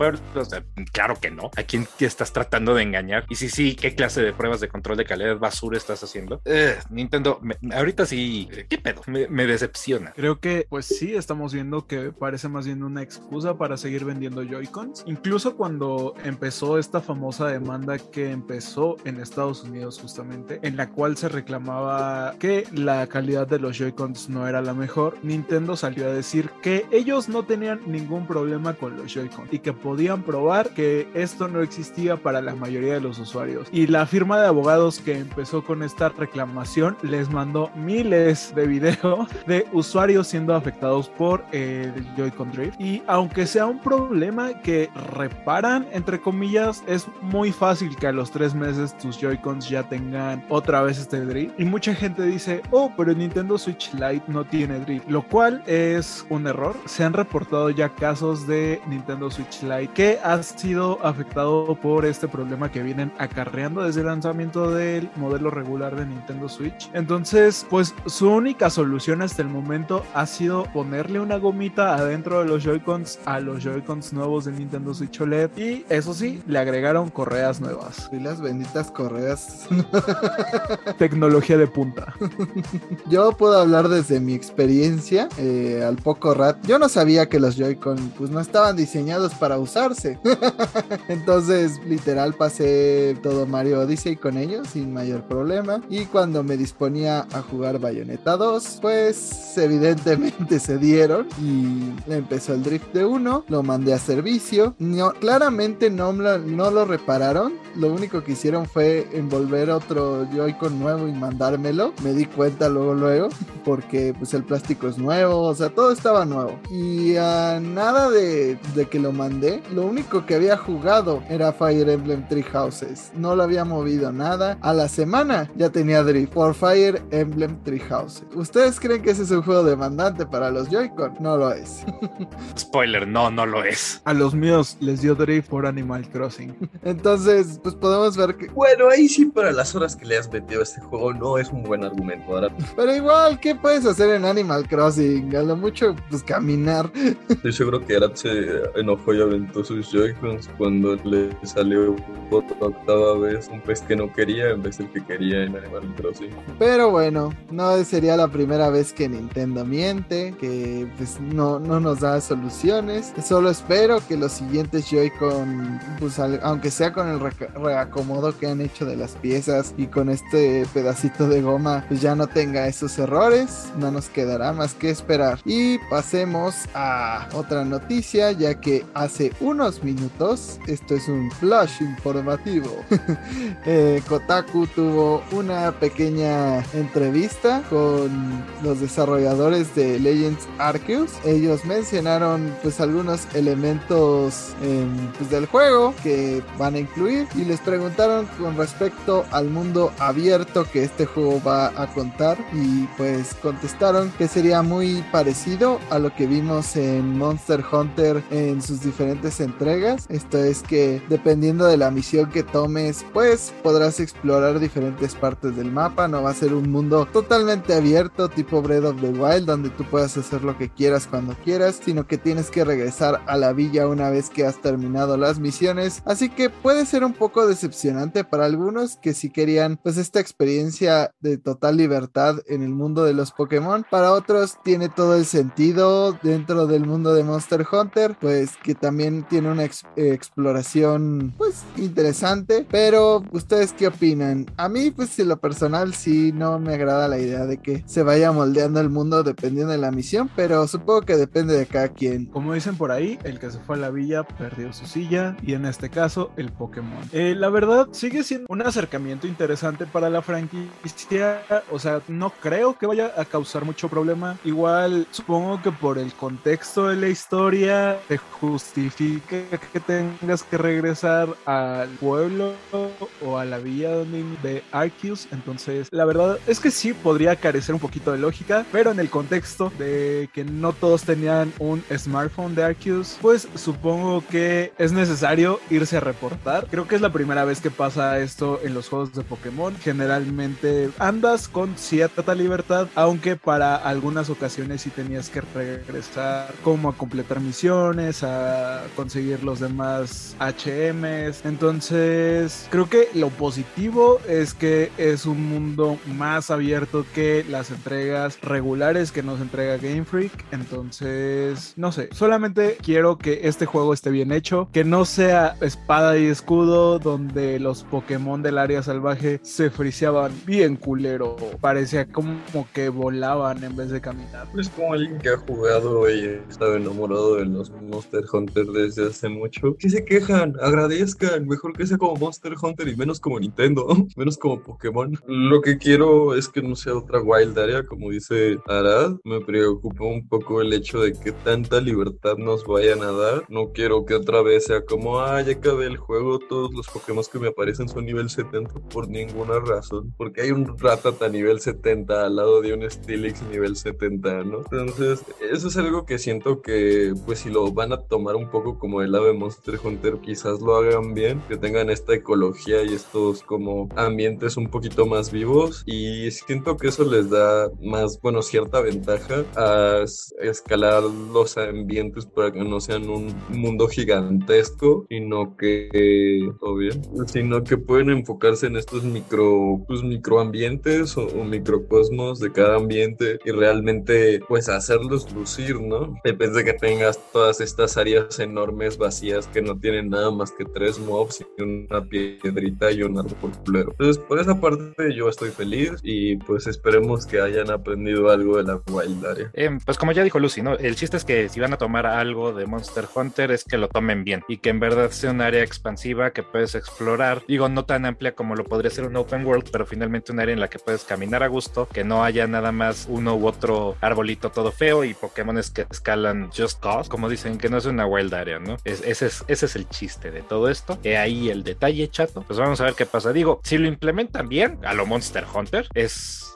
Claro que no. ¿A quién te estás tratando de engañar? Y si sí, ¿qué clase de pruebas de control de calidad basura estás haciendo? Eh, Nintendo, ahorita sí, ¿qué pedo? Me, decepciona. Creo que, pues sí, estamos viendo que parece más bien una excusa para seguir vendiendo Joy-Cons. Incluso cuando empezó esta famosa demanda que empezó en Estados Unidos justamente, en la cual se reclamaba que la calidad de los Joy-Cons no era la mejor, Nintendo salió a decir que ellos no tenían ningún problema con los Joy-Con y que podían probar que esto no existía la mayoría de los usuarios. Y la firma de abogados que empezó con esta reclamación les mandó miles de videos de usuarios siendo afectados por el Joy-Con Drift. Y aunque sea un problema que reparan, entre comillas, es muy fácil que a los tres meses tus Joy-Cons ya tengan otra vez este drift. Y mucha gente dice, oh, pero Nintendo Switch Lite no tiene drift, lo cual es un error. Se han reportado ya casos de Nintendo Switch Lite que ha sido afectado por este problema que vienen acarreando desde el lanzamiento del modelo regular de Nintendo Switch. Entonces, pues su única solución hasta el momento ha sido ponerle una gomita adentro de los Joy-Cons a los Joy-Cons nuevos de Nintendo Switch OLED y eso sí, le agregaron correas nuevas. Y las benditas correas. Tecnología de punta. Yo puedo hablar desde mi experiencia eh, al poco rat. Yo no sabía que los Joy-Con pues no estaban diseñados para usarse. Entonces, literal pasé todo Mario Odyssey con ellos sin mayor problema. Y cuando me disponía a jugar Bayonetta 2, pues evidentemente se dieron y empezó el drift de uno, lo mandé a servicio. No, claramente no, no lo repararon. Lo único que hicieron fue envolver otro Joy-Con nuevo y mandármelo. Me di cuenta luego, luego, porque pues el plástico es nuevo, o sea, todo estaba nuevo. Y uh, nada de, de, que lo mandé, lo único que había jugado era Fire Emblem Three Houses. No lo había movido nada. A la semana ya tenía drift por Fire Emblem Three Houses. ¿Ustedes creen que ese es un juego demandante para los Joy-Con? No lo es. Spoiler, no, no lo es. A los míos les dio drift por Animal Crossing. Entonces, pues podemos ver que. Bueno, ahí sí, para las horas que le has metido a este juego, no es un buen argumento. Ahora. Pero igual, ¿qué puedes hacer en Animal Crossing? A lo mucho, pues caminar. Estoy seguro que Arad se enojó y aventó sus Joy-Cons cuando le salió por octava vez un pez que no quería en vez del que quería en Animal Crossing. Pero bueno, no sería la primera vez que Nintendo miente, que pues no, no nos da soluciones. Solo espero que los siguientes Joy-Con, pues aunque sea con el reacomodo que han hecho de las piezas y con este pedacito de goma, pues ya no tenga esos errores. No nos quedará más que esperar. Y pasemos a otra noticia, ya que hace unos minutos, esto es un flash informativo, eh, Kotaku tuvo una pequeña entrevista con los desarrolladores de Legends Arceus. Ellos mencionaron pues algunos elementos pues, del juego que van a incluir y les preguntaron con respecto al mundo abierto que este juego va a contar y pues contestaron que sería muy parecido a lo que vimos en Monster Hunter en sus diferentes entregas. Esto es que dependiendo de la misión que tomes pues podrás explorar diferentes partes del mapa. No va a ser un mundo totalmente abierto tipo Breath of the Wild donde tú puedas hacer lo que quieras cuando quieras, sino que tienes que regresar a la villa una vez que has terminado las misiones. Así que puede ser un poco decepcionante para algunos que si querían pues esta experiencia de total libertad en el mundo de los Pokémon. Para otros tiene todo el sentido dentro del mundo de Monster Hunter, pues que también tiene una exploración pues interesante. Pero ustedes qué opinan? A mí pues en lo personal sí no me agrada la idea de que se vaya moldeando el mundo dependiendo de la misión, pero supongo que depende de cada quien. Como dicen por ahí, el que se fue a la villa perdió su silla y en este caso el Pokémon. Eh, la verdad sigue siendo un acercamiento interesante para la franquicia, o sea, no creo que vaya a causar mucho problema. Igual supongo que por el contexto de la historia te justifica que tengas que regresar al pueblo o a la villa donde de Arceus, entonces la verdad es que sí podría carecer un poquito de lógica, pero en el contexto de que no todos tenían un smartphone de Arceus, pues supongo que es necesario irse a reportar. Creo que es la primera vez que pasa esto en los juegos de Pokémon. Generalmente andas con cierta libertad, aunque para algunas ocasiones sí tenías que regresar como a completar misiones, a conseguir los demás HMs. Entonces, creo que lo positivo es que es un mundo más abierto que las entregas regulares que nos entrega Game Freak. Entonces, no sé, solamente quiero que este juego esté bien hecho, que no sea espada y escudo donde los Pokémon del área salvaje se friseaban bien culero. Parecía como que volaban en vez de caminar. Es como alguien que ha jugado y estaba enamorado de los Monster Hunter desde hace mucho. Que se quejan, mejor que sea como Monster Hunter y menos como Nintendo, menos como Pokémon. Lo que quiero es que no sea otra Wild Area, como dice Arad. Me preocupa un poco el hecho de que tanta libertad nos vayan a dar. No quiero que otra vez sea como, ah, ya acabé el juego, todos los Pokémon que me aparecen son nivel 70 por ninguna razón. Porque hay un Rattata nivel 70 al lado de un Steelix nivel 70, ¿no? Entonces, eso es algo que siento que, pues si lo van a tomar un poco como el ave Monster Hunter, quizás lo hagan bien, que tengan esta ecología y estos como ambientes un poquito más vivos y siento que eso les da más, bueno, cierta ventaja a escalar los ambientes para que no sean un mundo gigantesco, sino que, o bien, sino que pueden enfocarse en estos micro, pues microambientes o, o microcosmos de cada ambiente y realmente pues hacerlos lucir, ¿no? Depende de que tengas todas estas áreas enormes vacías que no tienen nada más que tres mobs y una piedrita y un árbol culero. Entonces, por esa parte yo estoy feliz y pues esperemos que hayan aprendido algo de la Wild Area. Eh, pues como ya dijo Lucy, ¿no? El chiste es que si van a tomar algo de Monster Hunter es que lo tomen bien y que en verdad sea un área expansiva que puedes explorar. Digo, no tan amplia como lo podría ser un open world, pero finalmente un área en la que puedes caminar a gusto, que no haya nada más uno u otro arbolito todo feo y Pokémones que escalan just cause, como dicen, que no es una wild area, ¿no? Es, ese, es, ese es el chiste de todo esto. Y ahí el detalle, chato. Pues vamos a ver qué pasa. Digo, si lo implementan bien a lo Monster Hunter, es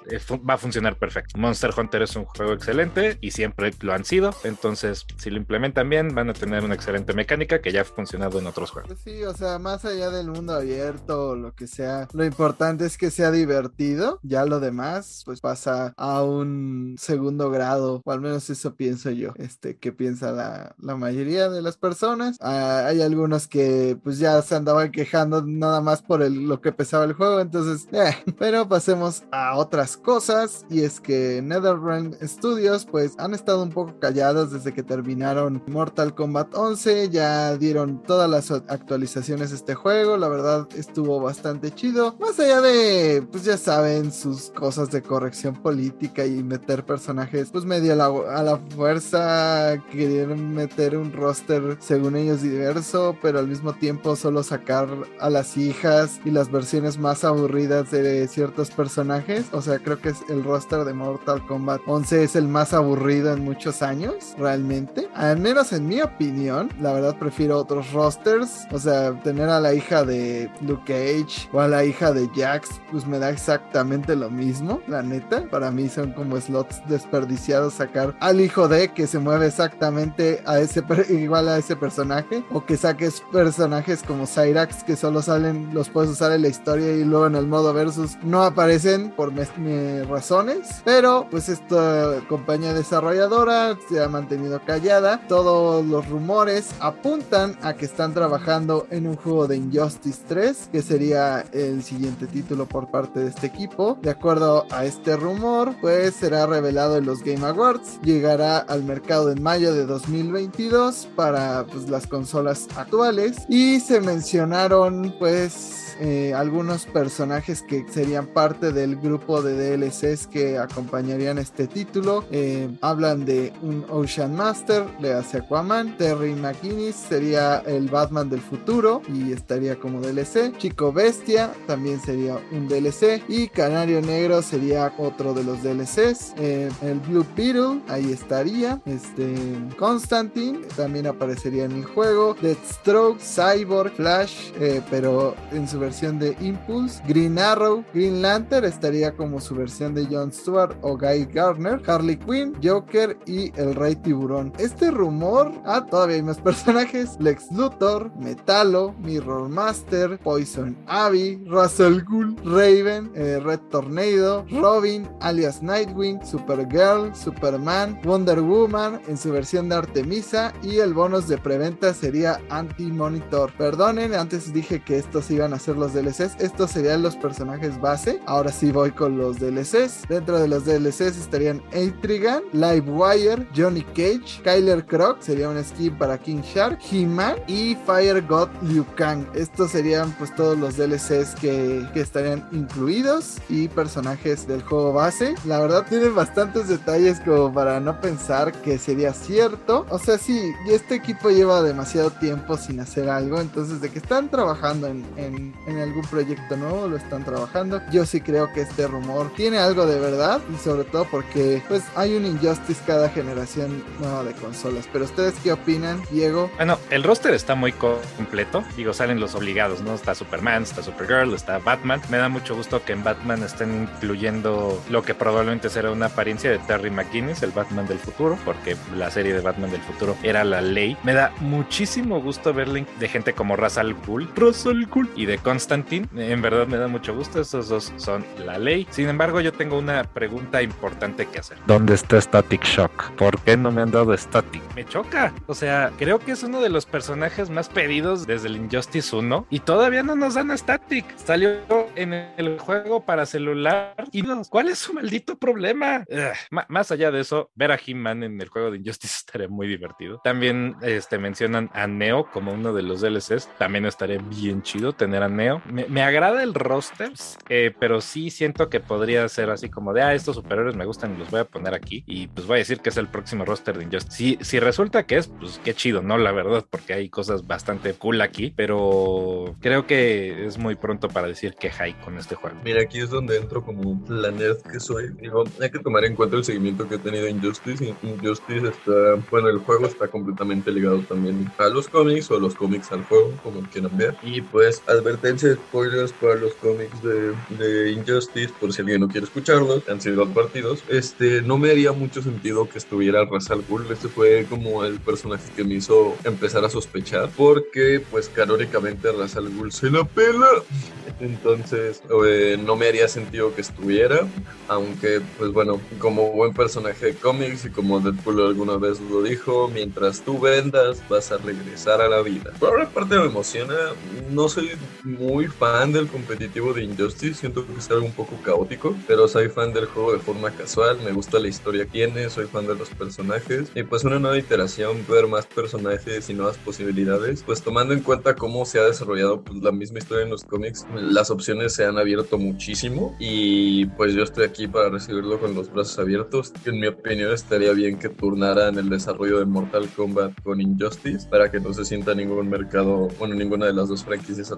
va a funcionar perfecto. Monster Hunter es un juego excelente y siempre lo han sido. Entonces, si lo implementan bien, van a tener una excelente mecánica que ya ha funcionado en otros juegos. Pues sí, o sea, más allá del mundo abierto o lo que sea, lo importante es que sea divertido. Ya lo demás, pues pasa a un segundo grado, o al menos eso pienso yo. Este, que piensa la, mayoría de las personas. Ah, hay algunos que, pues ya se andaban quejando nada más por lo que pesaba el juego. Entonces, eh, pero pasemos a otras cosas y es que NetherRealm Studios pues han estado un poco callados desde que terminaron Mortal Kombat 11, ya dieron todas las actualizaciones de este juego, la verdad estuvo bastante chido, más allá de pues ya saben sus cosas de corrección política y meter personajes pues medio a la, a la fuerza, querían meter un roster según ellos diverso, pero al mismo tiempo solo sacar a las hijas y las versiones más aburridas de ciertos personajes, o sea, creo que es el roster de Mortal Kombat 11 es el más aburrido en muchos años, realmente. Al menos en mi opinión, la verdad prefiero otros rosters. O sea, tener a la hija de Luke Cage o a la hija de Jax, pues me da exactamente lo mismo, la neta. Para mí son como slots desperdiciados sacar al hijo de que se mueve exactamente a ese igual a ese personaje o que saques personajes como Cyrax que solo salen los puedes usar en la historia y luego en el modo versus no aparecen por mes razones, pero pues esta compañía desarrolladora se ha mantenido callada. Todos los rumores apuntan a que están trabajando en un juego de Injustice 3, que sería el siguiente título por parte de este equipo. De acuerdo a este rumor, pues será revelado en los Game Awards, llegará al mercado en mayo de 2022 para pues, las consolas actuales y se mencionaron pues eh, algunos personajes que serían parte del grupo de DLCs que acompañarían este título. Eh, hablan de un Ocean Master, le hace Aquaman. Terry McInnes sería el Batman del futuro y estaría como DLC. Chico Bestia también sería un DLC. Y Canario Negro sería otro de los DLCs. Eh, el Blue Beetle, ahí estaría. Este, Constantine también aparecería en el juego. Deathstroke, Cyborg, Flash, pero en su versión de Impulse. Green Arrow, Green Lantern estaría como su versión de Jon Stewart o Guy Gardner. Harley Quinn, Joker y el Rey Tiburón. Este rumor, ah, todavía hay más personajes. Lex Luthor, Metalo, Mirror Master, Poison Ivy, Russell Gould, Raven, eh, Red Tornado, Robin, alias Nightwing, Supergirl, Superman, Wonder Woman en su versión de Artemisa y el bonus de preventa sería Anti-Monitor. Perdonen, antes dije que estos iban a ser los DLCs, estos serían los personajes base. Ahora sí voy con los DLCs. Dentro de los DLCs estarían Intrigan, Livewire, Johnny Cage, Kyler Croc, sería un skin para King Shark, He-Man y Fire God Liu Kang. Estos serían pues todos los DLCs que, que estarían incluidos y personajes del juego base. La verdad tienen bastantes detalles como para no pensar que sería cierto. O sea, sí, este equipo lleva demasiado tiempo sin hacer algo, entonces de que están trabajando en, en en algún proyecto nuevo, lo están trabajando. Yo sí creo que este rumor tiene algo de verdad y sobre todo porque pues hay un Injustice cada generación nueva de consolas. Pero ustedes qué opinan, Diego? Bueno, el roster está muy completo. Digo, salen los obligados, ¿no? Está Superman, está Supergirl, está Batman. Me da mucho gusto que en Batman estén incluyendo lo que probablemente será una apariencia de Terry McGuinness, el Batman del futuro, porque la serie de Batman del futuro era la ley. Me da muchísimo gusto verle de gente como Ra's al Ghul, Ra's al Ghul y de Constantine. En verdad me da mucho gusto. Esos dos son la ley. Sin embargo, yo tengo una pregunta importante que hacer. ¿Dónde está Static Shock? ¿Por qué no me han dado Static? Me choca. O sea, creo que es uno de los personajes más pedidos desde el Injustice 1 y todavía no nos dan a Static. Salió en el juego para celular y no. ¿Cuál es su maldito problema? Ugh. Más allá de eso, ver a He-Man en el juego de Injustice estaría muy divertido. También este, mencionan a Neo como uno de los DLCs. También estaría bien chido tener a Neo. Me, agrada el roster, eh, pero sí siento que podría ser así como de, ah, estos superhéroes me gustan y los voy a poner aquí. Y pues voy a decir que es el próximo roster de Injustice. Si, si resulta que es, pues qué chido, ¿no? La verdad, porque hay cosas bastante cool aquí, pero creo que es muy pronto para decir que hay con este juego. Mira, aquí es donde entro como la nerd que soy. Digo, hay que tomar en cuenta el seguimiento que ha tenido Injustice. Injustice está, bueno, el juego está completamente ligado también a los cómics o los cómics al juego, como quieran ver. Y pues, advertencia de spoilers para los cómics de, de Injustice, por si alguien no quiere escucharlos, han sido advertidos. Este, no me haría mucho sentido que estuviera Ra's al Ghul. Este fue como el personaje que me hizo empezar a sospechar, porque pues canónicamente Ra's al Ghul se la pela. Entonces, eh, no me haría sentido que estuviera, aunque, pues bueno, como buen personaje de cómics y como Deadpool alguna vez lo dijo, mientras tú vendas, vas a regresar a la vida. Por otra parte, me emociona. No soy muy fan del competitivo de Injustice, siento que es algo un poco caótico, pero soy fan del juego de forma casual. Me gusta la historia que tiene, soy fan de los personajes y pues una nueva iteración, ver más personajes y nuevas posibilidades. Pues tomando en cuenta cómo se ha desarrollado pues, la misma historia en los cómics, las opciones se han abierto muchísimo y pues yo estoy aquí para recibirlo con los brazos abiertos. En mi opinión estaría bien que turnaran el desarrollo de Mortal Kombat con Injustice para que no se sienta ningún mercado, bueno, ninguna de las dos franquicias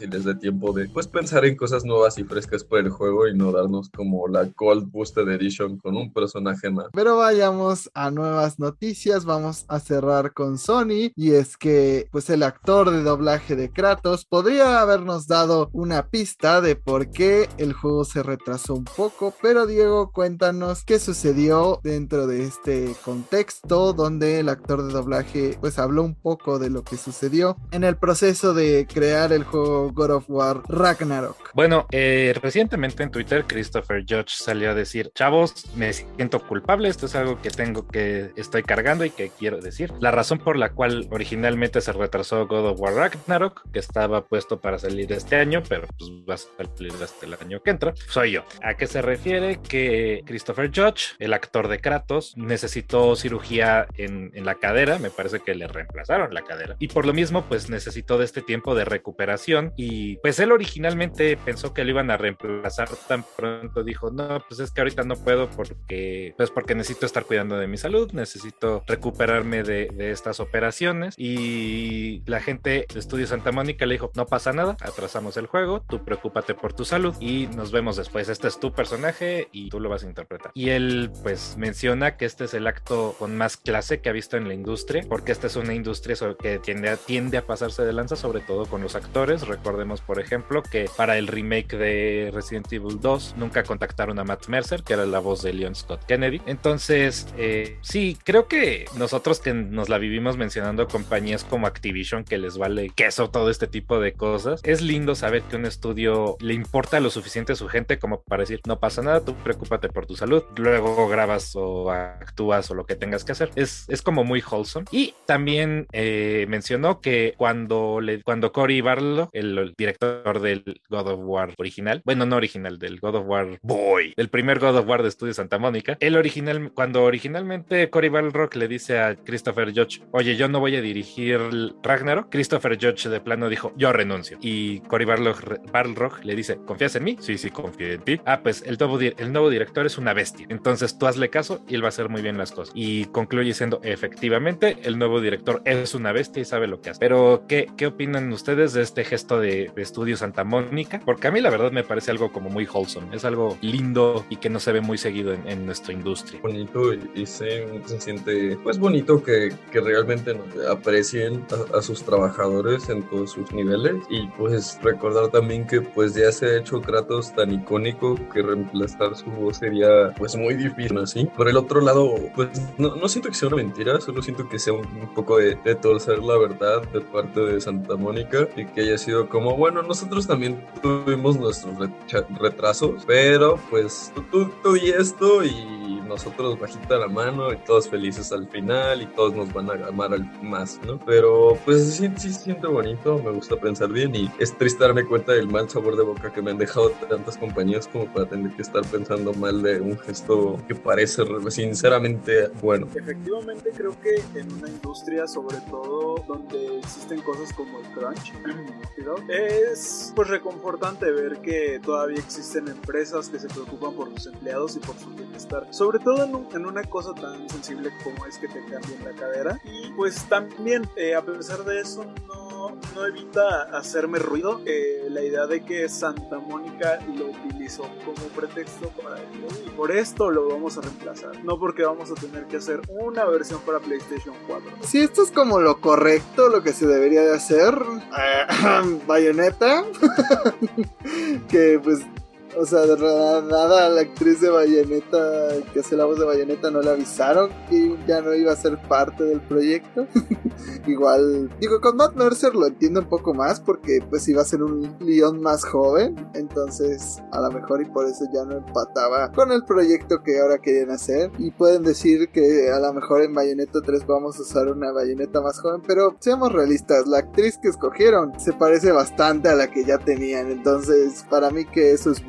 y les dé tiempo de pues pensar en cosas nuevas y frescas por el juego y no darnos como la Cold Boosted Edition con un personaje más. Pero vayamos a nuevas noticias, vamos a cerrar con Sony y es que pues el actor de doblaje de Kratos podría habernos dado una pista de por qué el juego se retrasó un poco, pero Diego, cuéntanos qué sucedió dentro de este contexto donde el actor de doblaje pues habló un poco de lo que sucedió en el proceso de crear el juego God of War Ragnarok. Bueno, eh, recientemente en Twitter Christopher Judge salió a decir, chavos, me siento culpable, esto es algo que tengo que estoy cargando y que quiero decir. La razón por la cual originalmente se retrasó God of War Ragnarok, que estaba puesto para salir este año, pero pues va a salir hasta el año que entra, soy yo. ¿A qué se refiere? Que Christopher Judge, el actor de Kratos, necesitó cirugía en, en la cadera, me parece que le reemplazaron la cadera, y por lo mismo pues necesitó de este tiempo de recuperación y pues él originalmente pensó que lo iban a reemplazar tan pronto, dijo, no, pues es que ahorita no puedo porque, pues porque necesito estar cuidando de mi salud, necesito recuperarme de, de estas operaciones y la gente de Estudio Santa Mónica le dijo, no pasa nada, atrasamos el juego, tú preocúpate por tu salud y nos vemos después, este es tu personaje y tú lo vas a interpretar. Y él pues menciona que este es el acto con más clase que ha visto en la industria, porque esta es una industria que tiende a, tiende a pasarse de lanza, sobre todo con los actores. Recordemos, por ejemplo, que para el remake de Resident Evil 2 nunca contactaron a Matt Mercer, que era la voz de Leon Scott Kennedy. Entonces, eh, sí, creo que nosotros que nos la vivimos mencionando compañías como Activision, que les vale queso todo este tipo de cosas, es lindo saber que un estudio le importa lo suficiente a su gente como para decir, no pasa nada, tú preocúpate por tu salud, luego grabas o actúas o lo que tengas que hacer. Es, es como muy wholesome. Y también eh, mencionó que cuando, le, cuando Cory Barlow, el, el, director del God of War original, bueno, no original, del God of War Boy, del primer God of War de Estudio Santa Mónica, el original, cuando originalmente Cory Balrock le dice a Christopher Judge, oye, yo no voy a dirigir Ragnarok, Christopher Judge de plano dijo, yo renuncio. Y Cory Barlow, Carl Rock le dice, ¿confías en mí? Sí, sí, confío en ti. Ah, pues el nuevo, el nuevo director es una bestia. Entonces tú hazle caso y él va a hacer muy bien las cosas. Y concluye diciendo, efectivamente, el nuevo director es una bestia y sabe lo que hace. Pero, ¿qué, qué opinan ustedes de este gesto de, de Estudio Santa Mónica? Porque a mí la verdad me parece algo como muy wholesome. Es algo lindo y que no se ve muy seguido en, nuestra industria. Bonito y, se, siente pues bonito que, que realmente aprecien a, a sus trabajadores en todos sus niveles y pues recordar también que pues ya se ha hecho Kratos tan icónico que reemplazar su voz sería pues muy difícil así. Por el otro lado, pues no, no siento que sea una mentira, solo siento que sea un, poco de, de, torcer la verdad de parte de Santa Mónica y que haya sido como, bueno, nosotros también tuvimos nuestros retrasos, pero pues tú, tú, y esto y nosotros bajita la mano y todos felices al final y todos nos van a amar más, ¿no? Pero pues sí, sí se siente bonito, me gusta pensar bien y es triste darme cuenta del mal sabor de boca que me han dejado tantas compañías como para tener que estar pensando mal de un gesto que parece sinceramente bueno. Efectivamente creo que en una industria sobre todo donde existen cosas como el crunch, es pues reconfortante ver que todavía existen empresas que se preocupan por sus empleados y por su bienestar. Sobre todo en, una cosa tan sensible como es que te cambien la cadera. Y pues también, eh, a pesar de eso, no, evita hacerme ruido eh, la idea de que Santa Mónica lo utilizó como pretexto para ello. Y por esto lo vamos a reemplazar. No porque vamos a tener que hacer una versión para PlayStation 4. Si esto es como lo correcto, lo que se debería de hacer. Bayonetta. que pues o sea, de nada la actriz de Bayonetta, que hace la voz de Bayonetta, no le avisaron que ya no iba a ser parte del proyecto. Igual, digo, con Matt Mercer lo entiendo un poco más porque pues iba a ser un Leon más joven. Entonces, a lo mejor y por eso ya no empataba con el proyecto que ahora querían hacer. Y pueden decir que a lo mejor en Bayonetta 3 vamos a usar una Bayonetta más joven. Pero seamos realistas, la actriz que escogieron se parece bastante a la que ya tenían. Entonces, para mí que eso es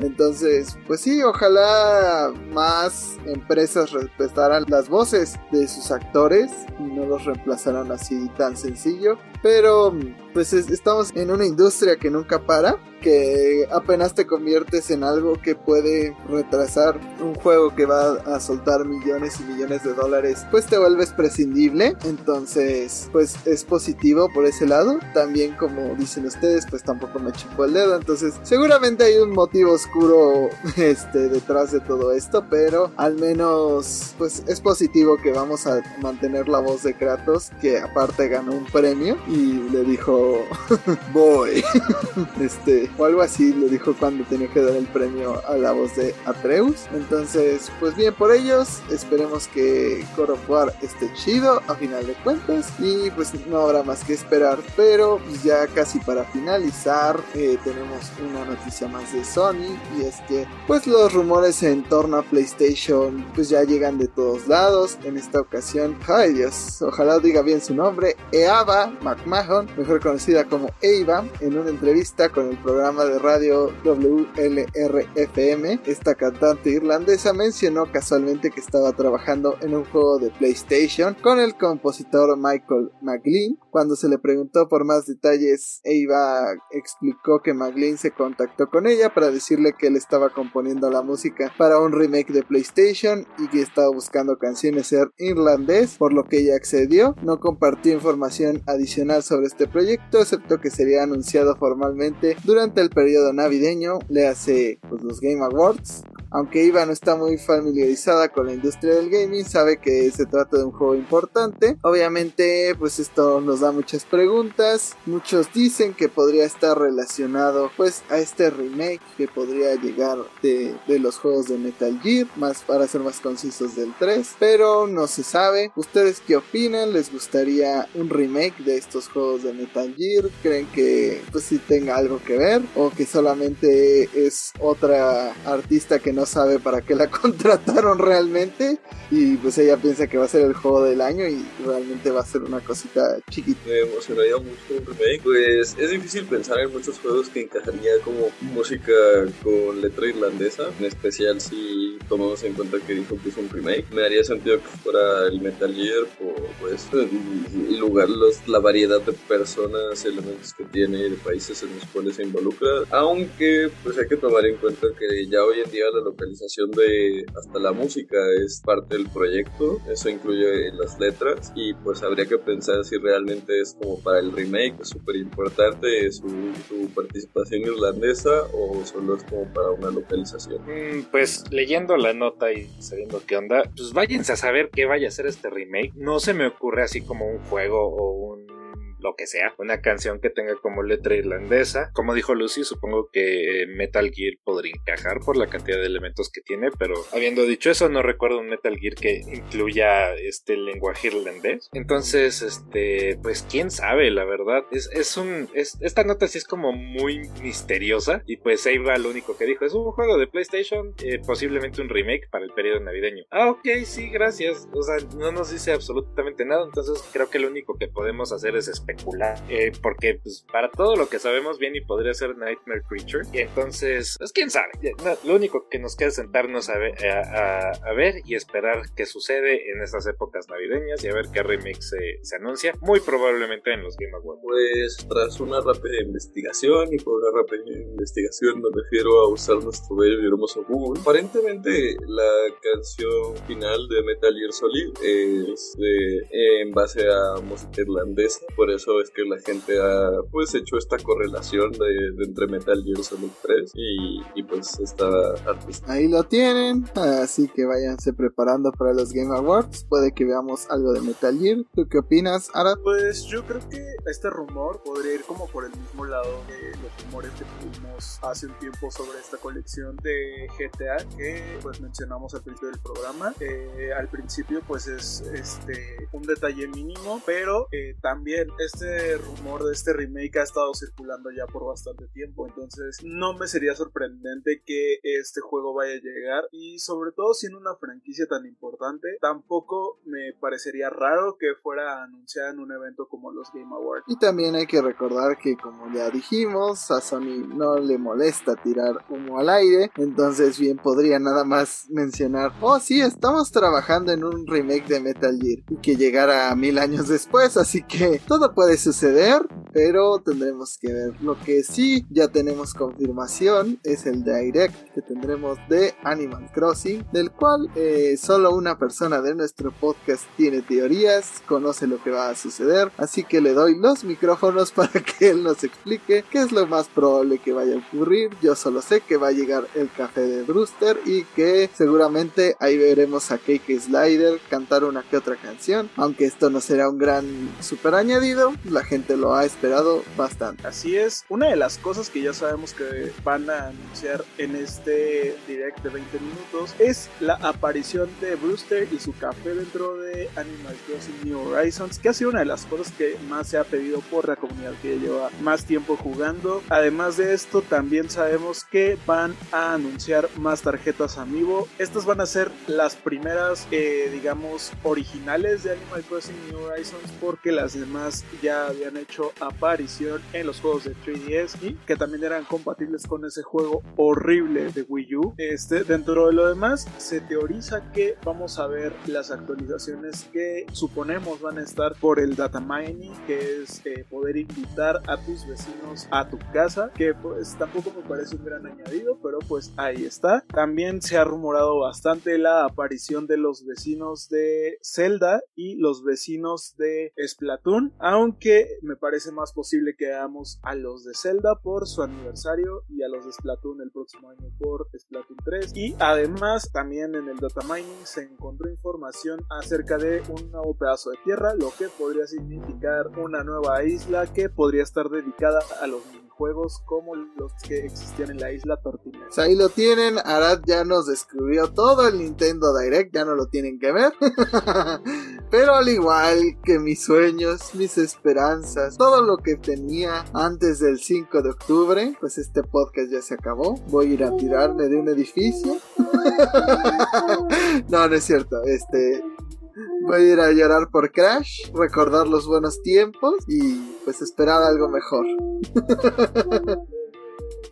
entonces, pues sí, ojalá más empresas respetaran las voces de sus actores y no los reemplazaran así tan sencillo. Pero pues estamos en una industria que nunca para, que apenas te conviertes en algo que puede retrasar un juego que va a soltar millones y millones de dólares, pues te vuelves prescindible. Entonces, pues es positivo por ese lado. También como dicen ustedes, pues tampoco me chupó el dedo. Entonces, seguramente hay un motivo oscuro este detrás de todo esto, pero al menos pues es positivo que vamos a mantener la voz de Kratos, que aparte ganó un premio y le dijo voy este o algo así le dijo cuando tenía que dar el premio a la voz de Atreus. Entonces pues bien por ellos esperemos que God esté chido a final de cuentas. Y pues no habrá más que esperar pero ya casi para finalizar eh, tenemos una noticia más de Sony y es que pues los rumores en torno a PlayStation pues ya llegan de todos lados. En esta ocasión ay Dios ojalá diga bien su nombre Eava McMahon, mejor conocida como Eva, en una entrevista con el programa de radio WLRFM, esta cantante irlandesa mencionó casualmente que estaba trabajando en un juego de PlayStation con el compositor Michael McLean. Cuando se le preguntó por más detalles, Eva explicó que McLean se contactó con ella para decirle que él estaba componiendo la música para un remake de PlayStation y que estaba buscando canciones en irlandés, por lo que ella accedió. No compartió información adicional sobre este proyecto, excepto que sería anunciado formalmente durante el periodo navideño, le hace pues, los Game Awards. Aunque Iva no está muy familiarizada con la industria del gaming, sabe que se trata de un juego importante. Obviamente, pues esto nos da muchas preguntas. Muchos dicen que podría estar relacionado pues a este remake que podría llegar de, de los juegos de Metal Gear, más para ser más concisos del 3, pero no se sabe. ¿Ustedes qué opinan? ¿Les gustaría un remake de estos juegos de Metal Gear? ¿Creen que pues si tenga algo que ver o que solamente es otra artista que no sabe para qué la contrataron realmente y pues ella piensa que va a ser el juego del año y realmente va a ser una cosita chiquita. Me emocionaría mucho un remake, pues es difícil pensar en muchos juegos que encajaría como música con letra irlandesa, en especial si tomamos en cuenta que dijo que es un remake. Me haría sentido que fuera el Metal Gear por pues el lugar, los, la variedad de personas, elementos que tiene de países en los cuales se involucra, aunque pues hay que tomar en cuenta que ya hoy en día la localización de hasta la música es parte del proyecto, eso incluye las letras y pues habría que pensar si realmente es como para el remake, es súper importante su, su, participación irlandesa o solo es como para una localización. Mm, pues leyendo la nota y sabiendo qué onda, pues váyanse a saber qué vaya a ser este remake. No se me ocurre así como un juego o un lo que sea, una canción que tenga como letra irlandesa. Como dijo Lucy, supongo que Metal Gear podría encajar por la cantidad de elementos que tiene, pero habiendo dicho eso, no recuerdo un Metal Gear que incluya este lenguaje irlandés. Entonces, este, pues quién sabe, la verdad. Es, es un, esta nota sí es como muy misteriosa y pues ahí va lo único que dijo. Es un juego de PlayStation, eh, posiblemente un remake para el periodo navideño. Ah, ok, sí, gracias. O sea, no nos dice absolutamente nada, entonces creo que lo único que podemos hacer es especular, eh, porque pues, para todo lo que sabemos bien y podría ser Nightmare Creature, y entonces, pues quién sabe, lo único que nos queda es sentarnos a ver, a, y esperar qué sucede en estas épocas navideñas y a ver qué remix se, anuncia, muy probablemente en los Game Awards. Pues tras una rápida investigación, y por una rápida investigación me refiero a usar nuestro bello y hermoso Google, aparentemente la canción final de Metal Gear Solid es de, en base a música irlandesa, por eso es que la gente ha pues hecho esta correlación de, entre Metal Gear Solid 3 y, y pues esta artista. Ahí lo tienen, así que váyanse preparando para los Game Awards. Puede que veamos algo de Metal Gear. ¿Tú qué opinas, Ara? Pues yo creo que este rumor podría ir como por el mismo lado de los rumores que tuvimos hace un tiempo sobre esta colección de GTA que pues mencionamos al principio del programa. Eh, al principio pues es este un detalle mínimo, pero eh, también este rumor de este remake ha estado circulando ya por bastante tiempo, entonces no me sería sorprendente que este juego vaya a llegar y sobre todo siendo una franquicia tan importante, tampoco me parecería raro que fuera anunciada en un evento como los Game Awards. Y también hay que recordar que como ya dijimos, a Sony no le molesta tirar humo al aire, entonces bien podría nada más mencionar, oh sí, estamos trabajando en un remake de Metal Gear y que llegara mil años después, así que todo puede suceder, pero tendremos que ver. Lo que sí ya tenemos confirmación es el direct que tendremos de Animal Crossing, del cual eh, solo una persona de nuestro podcast tiene teorías, conoce lo que va a suceder, así que le doy los micrófonos para que él nos explique qué es lo más probable que vaya a ocurrir. Yo solo sé que va a llegar el café de Brewster y que seguramente ahí veremos a Cake Slider cantar una que otra canción, aunque esto no será un gran super añadido la gente lo ha esperado bastante. Así es, una de las cosas que ya sabemos que van a anunciar en este direct de 20 minutos es la aparición de Brewster y su café dentro de Animal Crossing New Horizons, que ha sido una de las cosas que más se ha pedido por la comunidad que lleva más tiempo jugando. Además de esto, también sabemos que van a anunciar más tarjetas Amiibo. Estas van a ser las primeras, eh, digamos, originales de Animal Crossing New Horizons porque las demás ya habían hecho aparición en los juegos de 3DS y que también eran compatibles con ese juego horrible de Wii U. Este, dentro de lo demás, se teoriza que vamos a ver las actualizaciones que suponemos van a estar por el data mining, que es eh, poder invitar a tus vecinos a tu casa, que pues tampoco me parece un gran añadido, pero pues ahí está. También se ha rumorado bastante la aparición de los vecinos de Zelda y los vecinos de Splatoon, aunque me parece más posible que veamos a los de Zelda por su aniversario y a los de Splatoon el próximo año por Splatoon 3. Y además también en el data mining se encontró información acerca de un nuevo pedazo de tierra, lo que podría significar una nueva isla que podría estar dedicada a los juegos como los que existían en la isla Tortilla. Ahí lo tienen, Arad ya nos describió todo el Nintendo Direct, ya no lo tienen que ver. Pero al igual que mis sueños, mis esperanzas, todo lo que tenía antes del 5 de octubre, pues este podcast ya se acabó. Voy a ir a tirarme de un edificio. no, no es cierto. Este, Voy a ir a llorar por Crash, recordar los buenos tiempos y pues esperar algo mejor.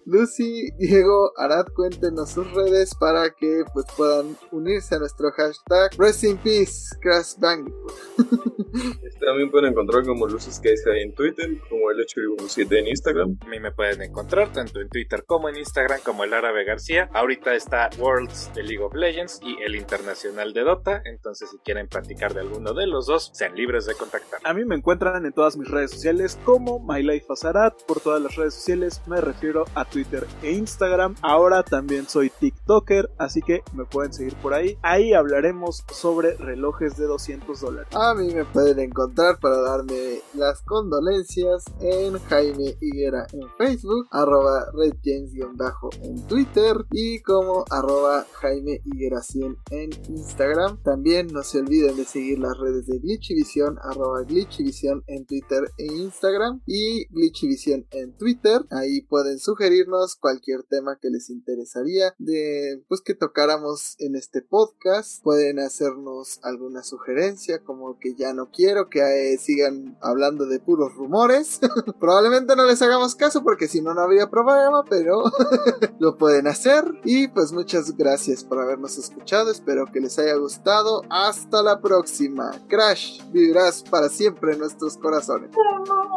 Lucy, Diego, Arad, cuéntenos sus redes para que pues puedan unirse a nuestro hashtag Rest in Peace Crash Bandicoot. También pueden encontrar como que ahí en Twitter, como el 817 en Instagram. A mí me pueden encontrar tanto en Twitter como en Instagram como el Árabe García. Ahorita está Worlds de League of Legends y el Internacional de Dota. Entonces, si quieren platicar de alguno de los dos, sean libres de contactar. A mí me encuentran en todas mis redes sociales como MyLifeAzarat. Por todas las redes sociales me refiero a Twitter e Instagram. Ahora también soy TikToker, así que me pueden seguir por ahí. Ahí hablaremos sobre relojes de 200 dólares. A mí me pueden encontrar para darme las condolencias en Jaime Higuera en Facebook, arroba redjames-bajo en Twitter y como arroba Jaime Higuera 100 en Instagram. También no se olviden de seguir las redes de Glitchivision, arroba Glitchivision en Twitter e Instagram y Glitchivision en Twitter. Ahí pueden sugerirnos cualquier tema que les interesaría de pues que tocáramos en este podcast. Pueden hacernos alguna sugerencia como que ya no quiero que eh, sigan hablando de puros rumores. Probablemente no les hagamos caso porque si no no habría programa, pero lo pueden hacer. Y pues muchas gracias por habernos escuchado. Espero que les haya gustado. Hasta la próxima. Crash, vivirás para siempre en nuestros corazones.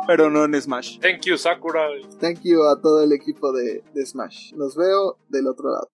Pero no en Smash. Thank you, Sakura. Thank you a todo el equipo de, Smash. Los veo del otro lado.